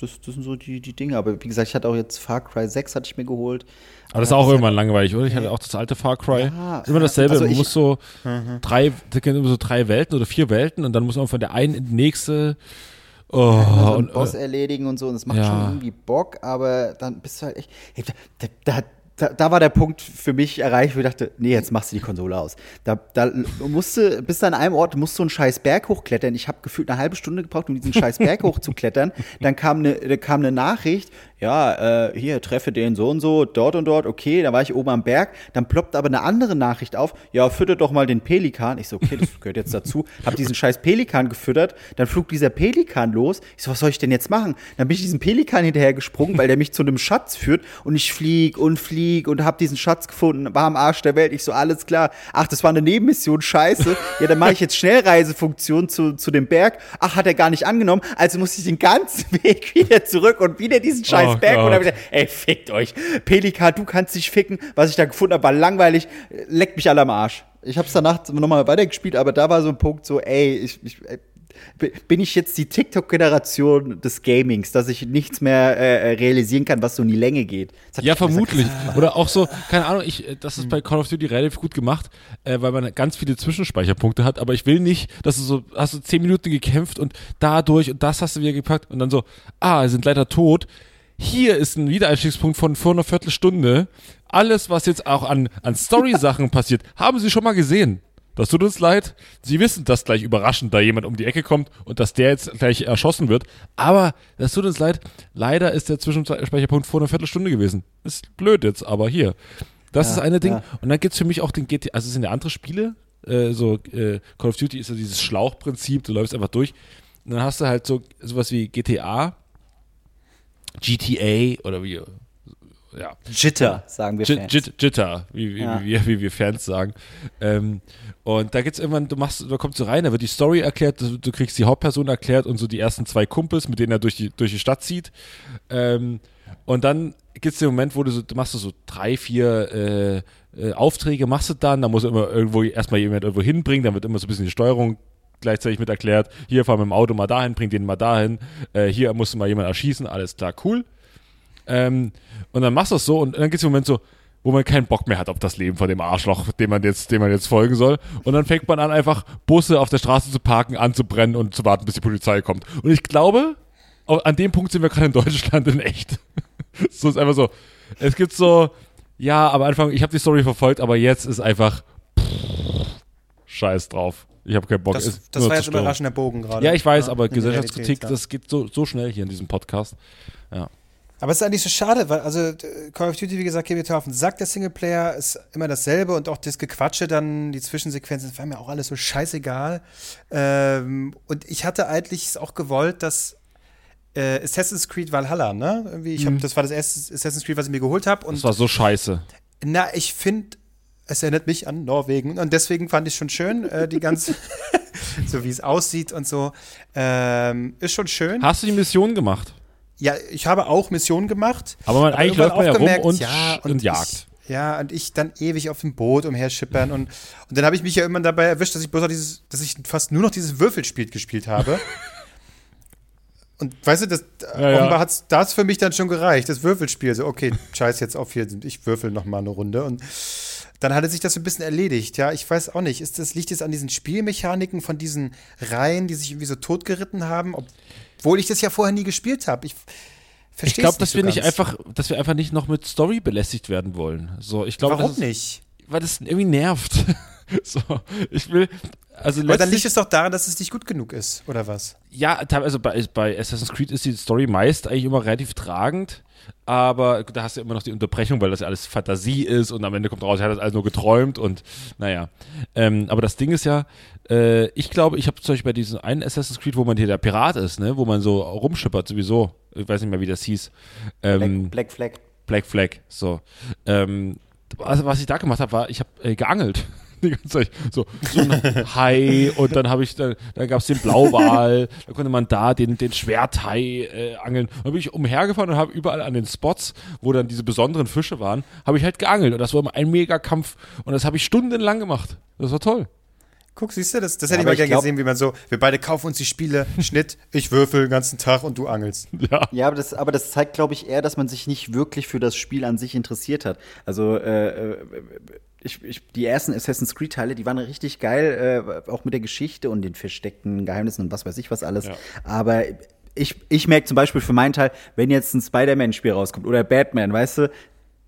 das, das sind so die, die Dinge. Aber wie gesagt, ich hatte auch jetzt Far Cry 6 hatte ich mir geholt. Aber das ist auch irgendwann langweilig, oder? Ich hatte auch das alte Far Cry. Ja, ist immer dasselbe. also man ich- muss so drei, da gibt immer so drei Welten oder vier Welten und dann muss man von der einen in die nächste. Oh, so einen und, Boss äh, erledigen und so. Und das macht ja. schon irgendwie Bock, aber dann bist du halt echt. Hey, da, da, da, da war der Punkt für mich erreicht, wo ich dachte, nee, jetzt machst du die Konsole aus. Da, da musste, bis an einem Ort musst du einen scheiß Berg hochklettern. Ich habe gefühlt eine halbe Stunde gebraucht, um diesen scheiß Berg hochzuklettern. Dann kam eine, kam eine Nachricht, ja, äh, hier, treffe den so und so, dort und dort, okay, da war ich oben am Berg. Dann ploppt aber eine andere Nachricht auf, ja, fütter doch mal den Pelikan. Ich so, okay, das gehört jetzt dazu. Hab diesen scheiß Pelikan gefüttert, dann flog dieser Pelikan los. Ich so, was soll ich denn jetzt machen? Dann bin ich diesem Pelikan hinterher gesprungen, weil der mich zu einem Schatz führt und ich flieg und flieg und hab diesen Schatz gefunden, war am Arsch der Welt. Ich so, alles klar. Ach, das war eine Nebenmission, scheiße. Ja, dann mache ich jetzt Schnellreisefunktion zu, zu dem Berg. Ach, hat er gar nicht angenommen. Also muss ich den ganzen Weg wieder zurück und wieder diesen scheiß Oh Berg. Und Gott. dann hab ich gesagt, ey, fickt euch. Pelikan, du kannst dich ficken. Was ich da gefunden habe, war langweilig. Leckt mich alle am Arsch. Ich habe es danach nochmal weitergespielt, aber da war so ein Punkt so, ey, ich, ich ey, bin ich jetzt die TikTok-Generation des Gamings, dass ich nichts mehr äh, realisieren kann, was so in die Länge geht. Ja, vermutlich. Oder auch so, keine Ahnung, ich, äh, das ist bei Call of Duty relativ gut gemacht, äh, weil man ganz viele Zwischenspeicherpunkte hat, aber ich will nicht, dass du so, hast du zehn Minuten gekämpft und dadurch und das hast du wieder gepackt und dann so, ah, sie sind leider tot. Hier ist ein Wiedereinstiegspunkt von vor einer Viertelstunde. Alles, was jetzt auch an, an Story-Sachen passiert, haben sie schon mal gesehen. Das tut uns leid. Sie wissen, dass gleich überraschend da jemand um die Ecke kommt und dass der jetzt gleich erschossen wird. Aber das tut uns leid. Leider ist der Zwischenspeicherpunkt vor einer Viertelstunde gewesen. Ist blöd jetzt, aber hier. Das ist eine Ding. ja. Und dann gibt's für mich auch den GT, also es sind ja andere Spiele. Äh, so äh, Call of Duty ist ja dieses Schlauchprinzip, du läufst einfach durch. Und dann hast du halt so sowas wie GTA, GTA oder wie, ja, Jitter, sagen wir Jit, Fans. Jit, Jitter, wie, wie, Ja. wie, wir, wie wir Fans sagen. Ähm, und da gibt's irgendwann, du machst, da kommst du rein, da wird die Story erklärt, du, kriegst die Hauptperson erklärt und so die ersten zwei Kumpels, mit denen er durch die, durch die Stadt zieht. Ähm, und dann gibt's den Moment, wo du so, du machst so drei, vier äh, äh, Aufträge, machst du dann, da muss immer irgendwo erstmal jemand irgendwo hinbringen, dann wird immer so ein bisschen die Steuerung gleichzeitig mit erklärt. Hier fahr mit dem Auto mal dahin, bring den mal dahin. Äh, hier musst du mal jemand erschießen, alles klar, cool. Ähm, und dann machst du es so und dann gibt es den Moment so, wo man keinen Bock mehr hat auf das Leben von dem Arschloch, dem man jetzt, dem man jetzt folgen soll. Und dann fängt man an, einfach Busse auf der Straße zu parken, anzubrennen und zu warten, bis die Polizei kommt. Und ich glaube, au- an dem Punkt sind wir gerade in Deutschland in echt. so ist einfach so. Es gibt so, ja, am Anfang, ich habe die Story verfolgt, aber jetzt ist einfach pff, Scheiß drauf. Ich habe keinen Bock. Das, Ist das war jetzt überraschender Bogen gerade. Ja, ich weiß, aber in der Gesellschaftskritik, ja. das geht so, so schnell hier in diesem Podcast. Aber es ist eigentlich so schade, weil, also, Call of Duty, wie gesagt, geht mir total auf den Sack, der Singleplayer ist immer dasselbe und auch das Gequatsche dann, die Zwischensequenzen, das war mir auch alles so scheißegal. Ähm, und ich hatte eigentlich auch gewollt, dass äh, Assassin's Creed Valhalla, ne? Irgendwie, ich hab, das war das erste Assassin's Creed, was ich mir geholt habe. Das war so scheiße. Na, ich finde, es erinnert mich an Norwegen und deswegen fand ich schon schön, äh, die ganze, so wie es aussieht und so. Ähm, ist schon schön. Hast du die Mission gemacht? Ja, ich habe auch Missionen gemacht. Aber man, eigentlich läuft man ja auch rum gemerkt, und, und, jagt. Ich, ja, und ich dann ewig auf dem Boot umherschippern und, und dann habe ich mich ja immer dabei erwischt, dass ich bloß noch dieses, dass ich fast nur noch dieses Würfelspiel gespielt habe. Und weißt du, das, Ja, ja. hat's das für mich dann schon gereicht, das Würfelspiel. So, okay, scheiß jetzt auf hier, ich würfel noch mal eine Runde. Und dann hatte sich das so ein bisschen erledigt. Ja, ich weiß auch nicht, ist das, liegt es an diesen Spielmechaniken von diesen Reihen, die sich irgendwie so totgeritten haben, obwohl ich das ja vorher nie gespielt habe. Ich Ich verstehe glaube, dass so wir nicht ganz. einfach, dass wir einfach nicht noch mit Story belästigt werden wollen. So, ich glaube, Warum nicht? Weil das irgendwie nervt. so, ich will, also Aber dann liegt es doch daran, dass es nicht gut genug ist, oder was? ja, teilweise bei, bei Assassin's Creed ist die Story meist eigentlich immer relativ tragend, aber da hast du immer noch die Unterbrechung, weil das ja alles Fantasie ist und am Ende kommt raus, er hat das alles nur geträumt und naja. Ähm, aber das Ding ist ja, äh, ich glaube, ich habe zum Beispiel bei diesem einen Assassin's Creed, wo man hier der Pirat ist, ne, wo man so rumschippert sowieso, ich weiß nicht mehr, wie das hieß. Ähm, Black, Black Flag. Black Flag, so. Ähm, also was ich da gemacht habe, war, ich habe äh, geangelt. Die ganze Zeit. So, so ein Hai und dann habe ich, dann, dann gab es den Blauwal, da konnte man da den, den Schwerthai äh, angeln. Dann bin ich umhergefahren und habe überall an den Spots, wo dann diese besonderen Fische waren, habe ich halt geangelt und das war immer ein Megakampf und das habe ich stundenlang gemacht. Das war toll. Guck, siehst du, das, das Ja, hätte ich aber mal ich gerne glaub- gesehen, wie man so, wir beide kaufen uns die Spiele, Schnitt, ich würfel den ganzen Tag und du angelst. Ja. Ja, aber das, aber das zeigt, glaube ich, eher, dass man sich nicht wirklich für das Spiel an sich interessiert hat. Also, äh, äh, ich, ich, die ersten Assassin's Creed-Teile, die waren richtig geil, äh, auch mit der Geschichte und den versteckten Geheimnissen und was weiß ich was alles. Ja. Aber ich, ich merke zum Beispiel für meinen Teil, wenn jetzt ein Spider-Man-Spiel rauskommt oder Batman, weißt du,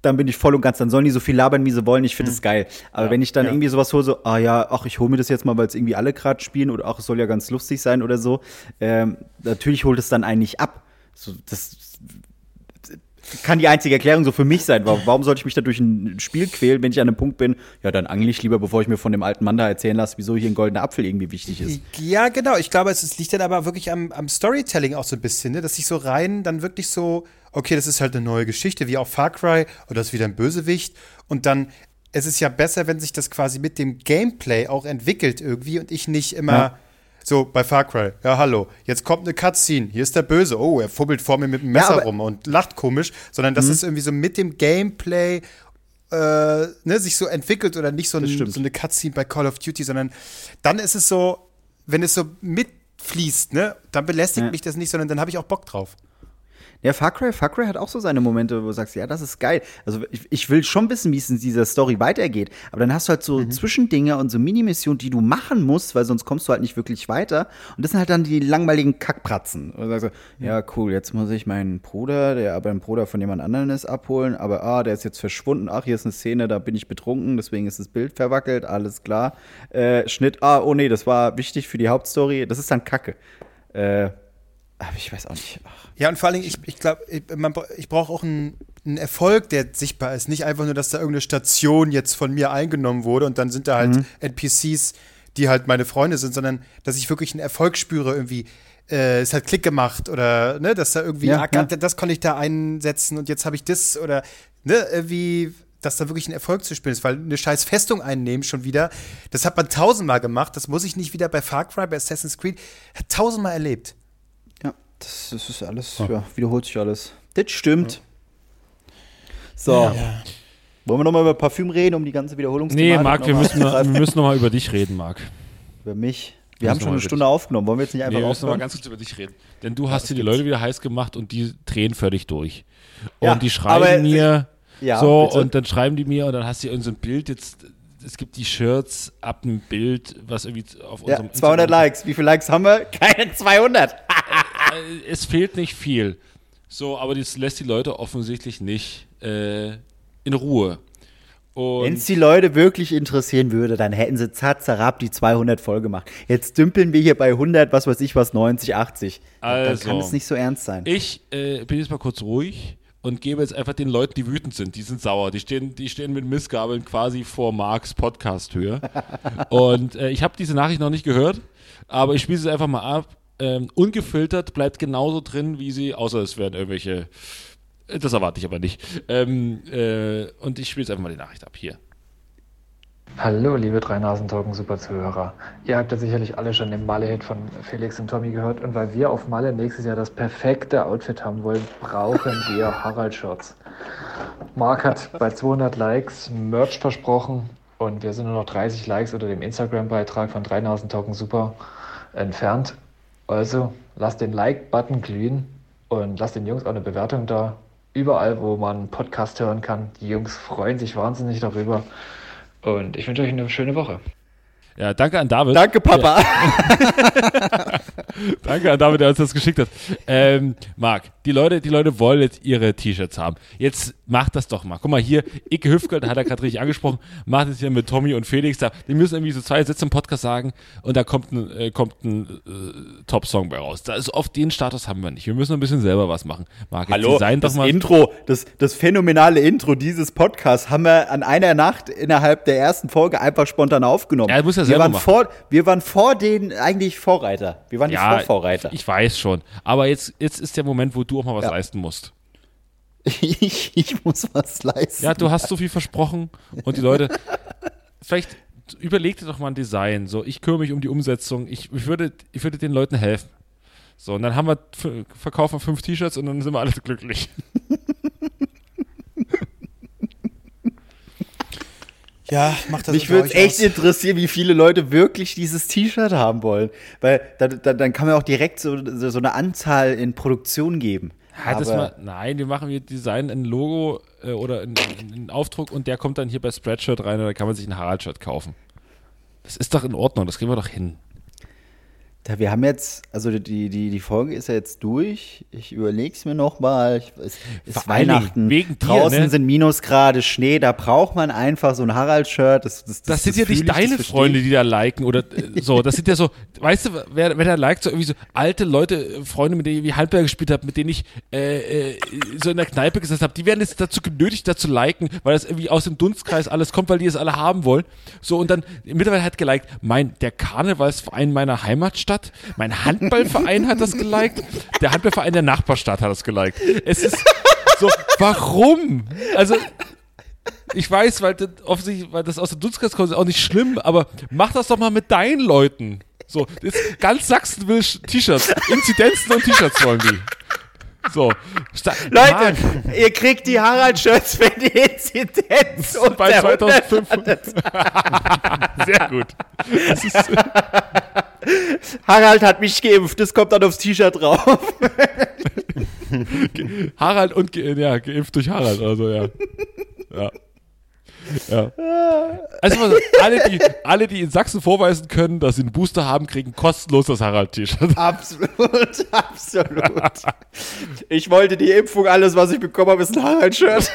dann bin ich voll und ganz, dann sollen die so viel labern, wie sie wollen, ich finde es geil. Aber wenn ich dann ja. irgendwie sowas hole, so, ah ja, ach, ich hole mir das jetzt mal, weil es irgendwie alle gerade spielen oder ach, es soll ja ganz lustig sein oder so, ähm, natürlich holt es dann einen nicht ab. So, das kann die einzige Erklärung so für mich sein. Warum, sollte ich mich da durch ein Spiel quälen, wenn ich an einem Punkt bin, ja, dann angle ich lieber, bevor ich mir von dem alten Mann da erzählen lasse, wieso hier ein goldener Apfel irgendwie wichtig ist. Ja, genau. Ich glaube, es, liegt dann aber wirklich am, am Storytelling auch so ein bisschen, ne? dass sich so rein dann wirklich so, okay, das ist halt eine neue Geschichte, wie auch Far Cry oder das ist wieder ein Bösewicht. Und dann, es ist ja besser, wenn sich das quasi mit dem Gameplay auch entwickelt irgendwie und ich nicht immer. Ja. So, bei Far Cry, ja, hallo, jetzt kommt eine Cutscene, hier ist der Böse, oh, er fummelt vor mir mit dem Messer aber- rum und lacht komisch, sondern dass es irgendwie so mit dem Gameplay äh, ne, sich so entwickelt oder nicht so, ein, so eine Cutscene bei Call of Duty, sondern dann ist es so, wenn es so mitfließt, ne, dann belästigt Ja. mich das nicht, sondern dann habe ich auch Bock drauf. Ja, Far Cry, Far Cry hat auch so seine Momente, wo du sagst, ja, das ist geil. Also ich, ich will schon wissen, wie es in dieser Story weitergeht. Aber dann hast du halt so Zwischendinge und so Minimissionen, die du machen musst, weil sonst kommst du halt nicht wirklich weiter. Und das sind halt dann die langweiligen Kackpratzen. Und du sagst so, ja, cool, jetzt muss ich meinen Bruder, der aber ein Bruder von jemand anderem ist, abholen. Aber ah, der ist jetzt verschwunden. Ach, hier ist eine Szene, da bin ich betrunken, deswegen ist das Bild verwackelt, alles klar. Äh, Schnitt, ah, oh nee, das war wichtig für die Hauptstory. Das ist dann Kacke. Äh, aber ich weiß auch nicht. Ach. Ja, und vor allen Dingen, ich, ich glaube, ich, ich brauche auch einen, einen Erfolg, der sichtbar ist. Nicht einfach nur, dass da irgendeine Station jetzt von mir eingenommen wurde und dann sind da halt NPCs, die halt meine Freunde sind, sondern dass ich wirklich einen Erfolg spüre, irgendwie. Äh, es hat Klick gemacht oder ne, dass da irgendwie, Ja, ah, ja. das konnte ich da einsetzen und jetzt habe ich das oder ne, irgendwie, dass da wirklich ein Erfolg zu spielen ist, weil eine scheiß Festung einnehmen schon wieder, das hat man tausendmal gemacht, das muss ich nicht wieder bei Far Cry, bei Assassin's Creed, hat tausendmal erlebt. Ja, das, das ist alles, ja, wiederholt sich alles. Das stimmt. So. Wollen wir nochmal über Parfüm reden, um die ganze Wiederholungsthematik Nee, Marc, wir müssen, noch, wir müssen noch mal über dich reden, Marc. Über mich. Wir Wir haben schon eine Stunde aufgenommen. Wollen wir jetzt nicht Nee, einfach wir müssen noch mal ganz kurz über dich reden. Denn du hast hier die Leute wieder heiß gemacht und die drehen völlig durch. Und Ja, die schreiben mir Ja, so bitte. und dann schreiben die mir und dann hast du irgend so ein Bild jetzt. Es gibt die Shirts ab einem Bild, was irgendwie auf Ja, unserem 200 Instagram- Likes. Wie viele Likes haben wir? Keine 200. Äh, Es fehlt nicht viel. So, aber das lässt die Leute offensichtlich nicht äh, in Ruhe. Wenn es die Leute wirklich interessieren würde, dann hätten sie zatzerab die 200 voll gemacht. Jetzt dümpeln wir hier bei 100, was weiß ich was, 90, 80. Dann Also. kann es nicht so ernst sein. ich äh, bin jetzt mal kurz ruhig und gebe jetzt einfach den Leuten, die wütend sind, die sind sauer, die stehen, die stehen mit Missgabeln quasi vor Marks Podcast-Höhe. und äh, ich habe diese Nachricht noch nicht gehört, aber ich spiele sie einfach mal ab. ähm, ungefiltert, bleibt genauso drin, wie sie, außer es werden irgendwelche. Das erwarte ich aber nicht. Ähm, äh, und ich spiele jetzt einfach mal die Nachricht ab. Hier. Hallo, liebe drei Nasentalken super Zuhörer. Ihr habt ja sicherlich alle schon den Malle-Hit von Felix und Tommy gehört und weil wir auf Malle nächstes Jahr das perfekte Outfit haben wollen, brauchen wir Harald-Shirts. Marc hat bei 200 Likes Merch versprochen und wir sind nur noch 30 Likes unter dem Instagram-Beitrag von drei Nasentalken super entfernt. Also lasst den Like-Button glühen und lasst den Jungs auch eine Bewertung da. Überall, wo man Podcast hören kann. Die Jungs freuen sich wahnsinnig darüber. Und ich wünsche euch eine schöne Woche. Ja, danke an David. Danke, Papa. Danke an David, der uns das geschickt hat. Ähm, Marc, die Leute, die Leute wollen jetzt ihre T-Shirts haben. Jetzt macht das doch mal. Guck mal hier, Icke Hüfgold, hat er gerade richtig angesprochen, macht es hier mit Tommy und Felix da. Die müssen irgendwie so zwei Sätze im Podcast sagen und da kommt ein, äh, kommt ein äh, Top-Song bei raus. Da ist oft den Status haben wir nicht. Wir müssen ein bisschen selber was machen. Marc, Hallo, design doch das mal. Intro, das, das phänomenale Intro dieses Podcasts haben wir an einer Nacht innerhalb der ersten Folge einfach spontan aufgenommen. Ja, muss ja wir selber waren machen. vor, Wir waren vor den eigentlich Vorreiter. Wir waren die ja, Vorvorreiter. ich weiß schon. Aber jetzt, jetzt ist der Moment, wo du auch mal was Ja. leisten musst. Ich, ich muss was leisten. Ja, du hast so viel versprochen und die Leute. Vielleicht überleg dir doch mal ein Design. So, ich kümmere mich um die Umsetzung. Ich, ich, würde, ich würde den Leuten helfen. So, und dann haben wir verkaufen wir fünf T-Shirts und dann sind wir alle glücklich. Ja, mach das Mich würde es echt aus. interessieren, wie viele Leute wirklich dieses T-Shirt haben wollen. Weil da, da, dann kann man auch direkt so, so, so eine Anzahl in Produktion geben. Das Aber- mal, nein, wir machen wir Design ein Logo äh, oder einen, einen Aufdruck und der kommt dann hier bei Spreadshirt rein und da kann man sich ein Harald-Shirt kaufen. Das ist doch in Ordnung, das kriegen wir doch hin. Da, wir haben jetzt, also die, die, die Folge ist ja jetzt durch. Ich überlege es mir nochmal. Es ist Weihnachten. wegen dir, Draußen ne? sind Minusgrade, Schnee. Da braucht man einfach so ein Harald-Shirt. Das, das, Das, sind ja nicht ich, das deine Freunde, die da liken oder äh, so. Das sind ja so, weißt du, wer, wer da liked, so irgendwie so alte Leute, äh, Freunde, mit denen ich wie Handball gespielt habe, mit denen ich äh, äh, so in der Kneipe gesessen habe, die werden jetzt dazu genötigt, da zu liken, weil das irgendwie aus dem Dunstkreis alles kommt, weil die es alle haben wollen. So, und dann mittlerweile hat geliked, mein, der Karnevalsverein meiner Heimatstadt, mein Handballverein hat das geliked, der Handballverein der Nachbarstadt hat das geliked. Es ist so, warum? Also, ich weiß, weil das offensichtlich, weil das aus der Dunstkreis kommt, ist auch nicht schlimm, aber mach das doch mal mit deinen Leuten. So, jetzt ganz Sachsen will T-Shirts. Inzidenzen und T-Shirts wollen die. So. Leute, Marc, ihr kriegt die Harald-Shirts, wenn die Inzidenz unter bei 100 2005. Sehr gut. Harald hat mich geimpft. Das kommt dann aufs T-Shirt drauf. Harald und ja, geimpft durch Harald, also ja. Ja. Ja. Also alle die, alle, die in Sachsen vorweisen können, dass sie einen Booster haben, kriegen kostenlos das Harald-T-Shirt. Absolut, absolut. Ich wollte die Impfung, alles, was ich bekommen habe, ist ein Harald-Shirt.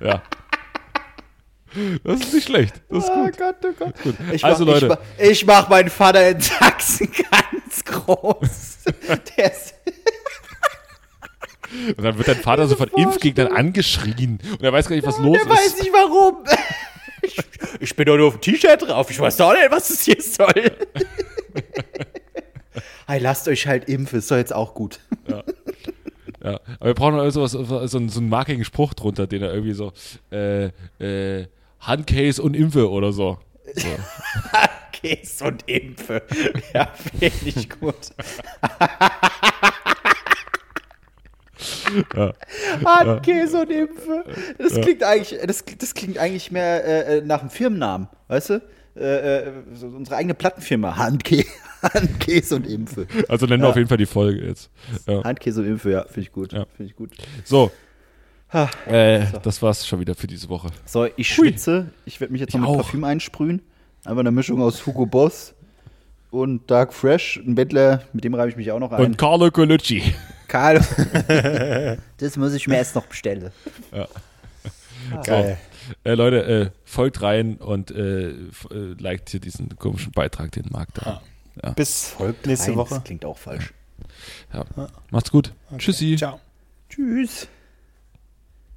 Ja. Das ist nicht schlecht. Ist Oh gut. Gott, oh Gott. Ich Also, mach, Leute. Ich ich mach meinen Vater in Sachsen ganz groß. Der ist, Und dann wird dein Vater so von Impfgegnern angeschrien. Und er weiß gar nicht, was los der weiß ist. nicht warum. Ich, ich bin doch nur auf dem T-Shirt drauf. Ich weiß doch nicht, was es hier soll. hey, lasst euch halt impfen. Ist doch jetzt auch gut. Ja. Aber wir brauchen also was, so, einen, so einen markigen Spruch drunter, den er irgendwie so, äh, äh, Handcase und Impfe oder so. so. Käse und Impfe. Ja, finde ich gut. Ja. Handkäse und Impfe. Das klingt eigentlich, das, das klingt eigentlich mehr äh, äh, nach einem Firmennamen, weißt du? Äh, äh, so unsere eigene Plattenfirma. Handkä Handkäse und Impfe. Also nennen wir auf jeden Fall die Folge jetzt. Ja. Handkäse und Impfe, ja, finde ich gut. Ja. Finde ich gut. So, Ha. äh, das war's schon wieder für diese Woche. So, ich schwitze. Ich werde mich jetzt noch Ich mit auch. Parfüm einsprühen. Einfach eine Mischung aus Hugo Boss und Dark Fresh. Ein Bettler, mit dem reibe ich mich auch noch ein. Und Carlo Colucci. Karl. das muss ich mir erst noch bestellen. Geil. Äh, Leute, äh, folgt rein und äh, äh, liked hier diesen komischen Beitrag, den Marc da. Bis nächste Nein, Woche. Das klingt auch falsch. Ja. Macht's gut. Tschüssi. Ciao. Tschüss.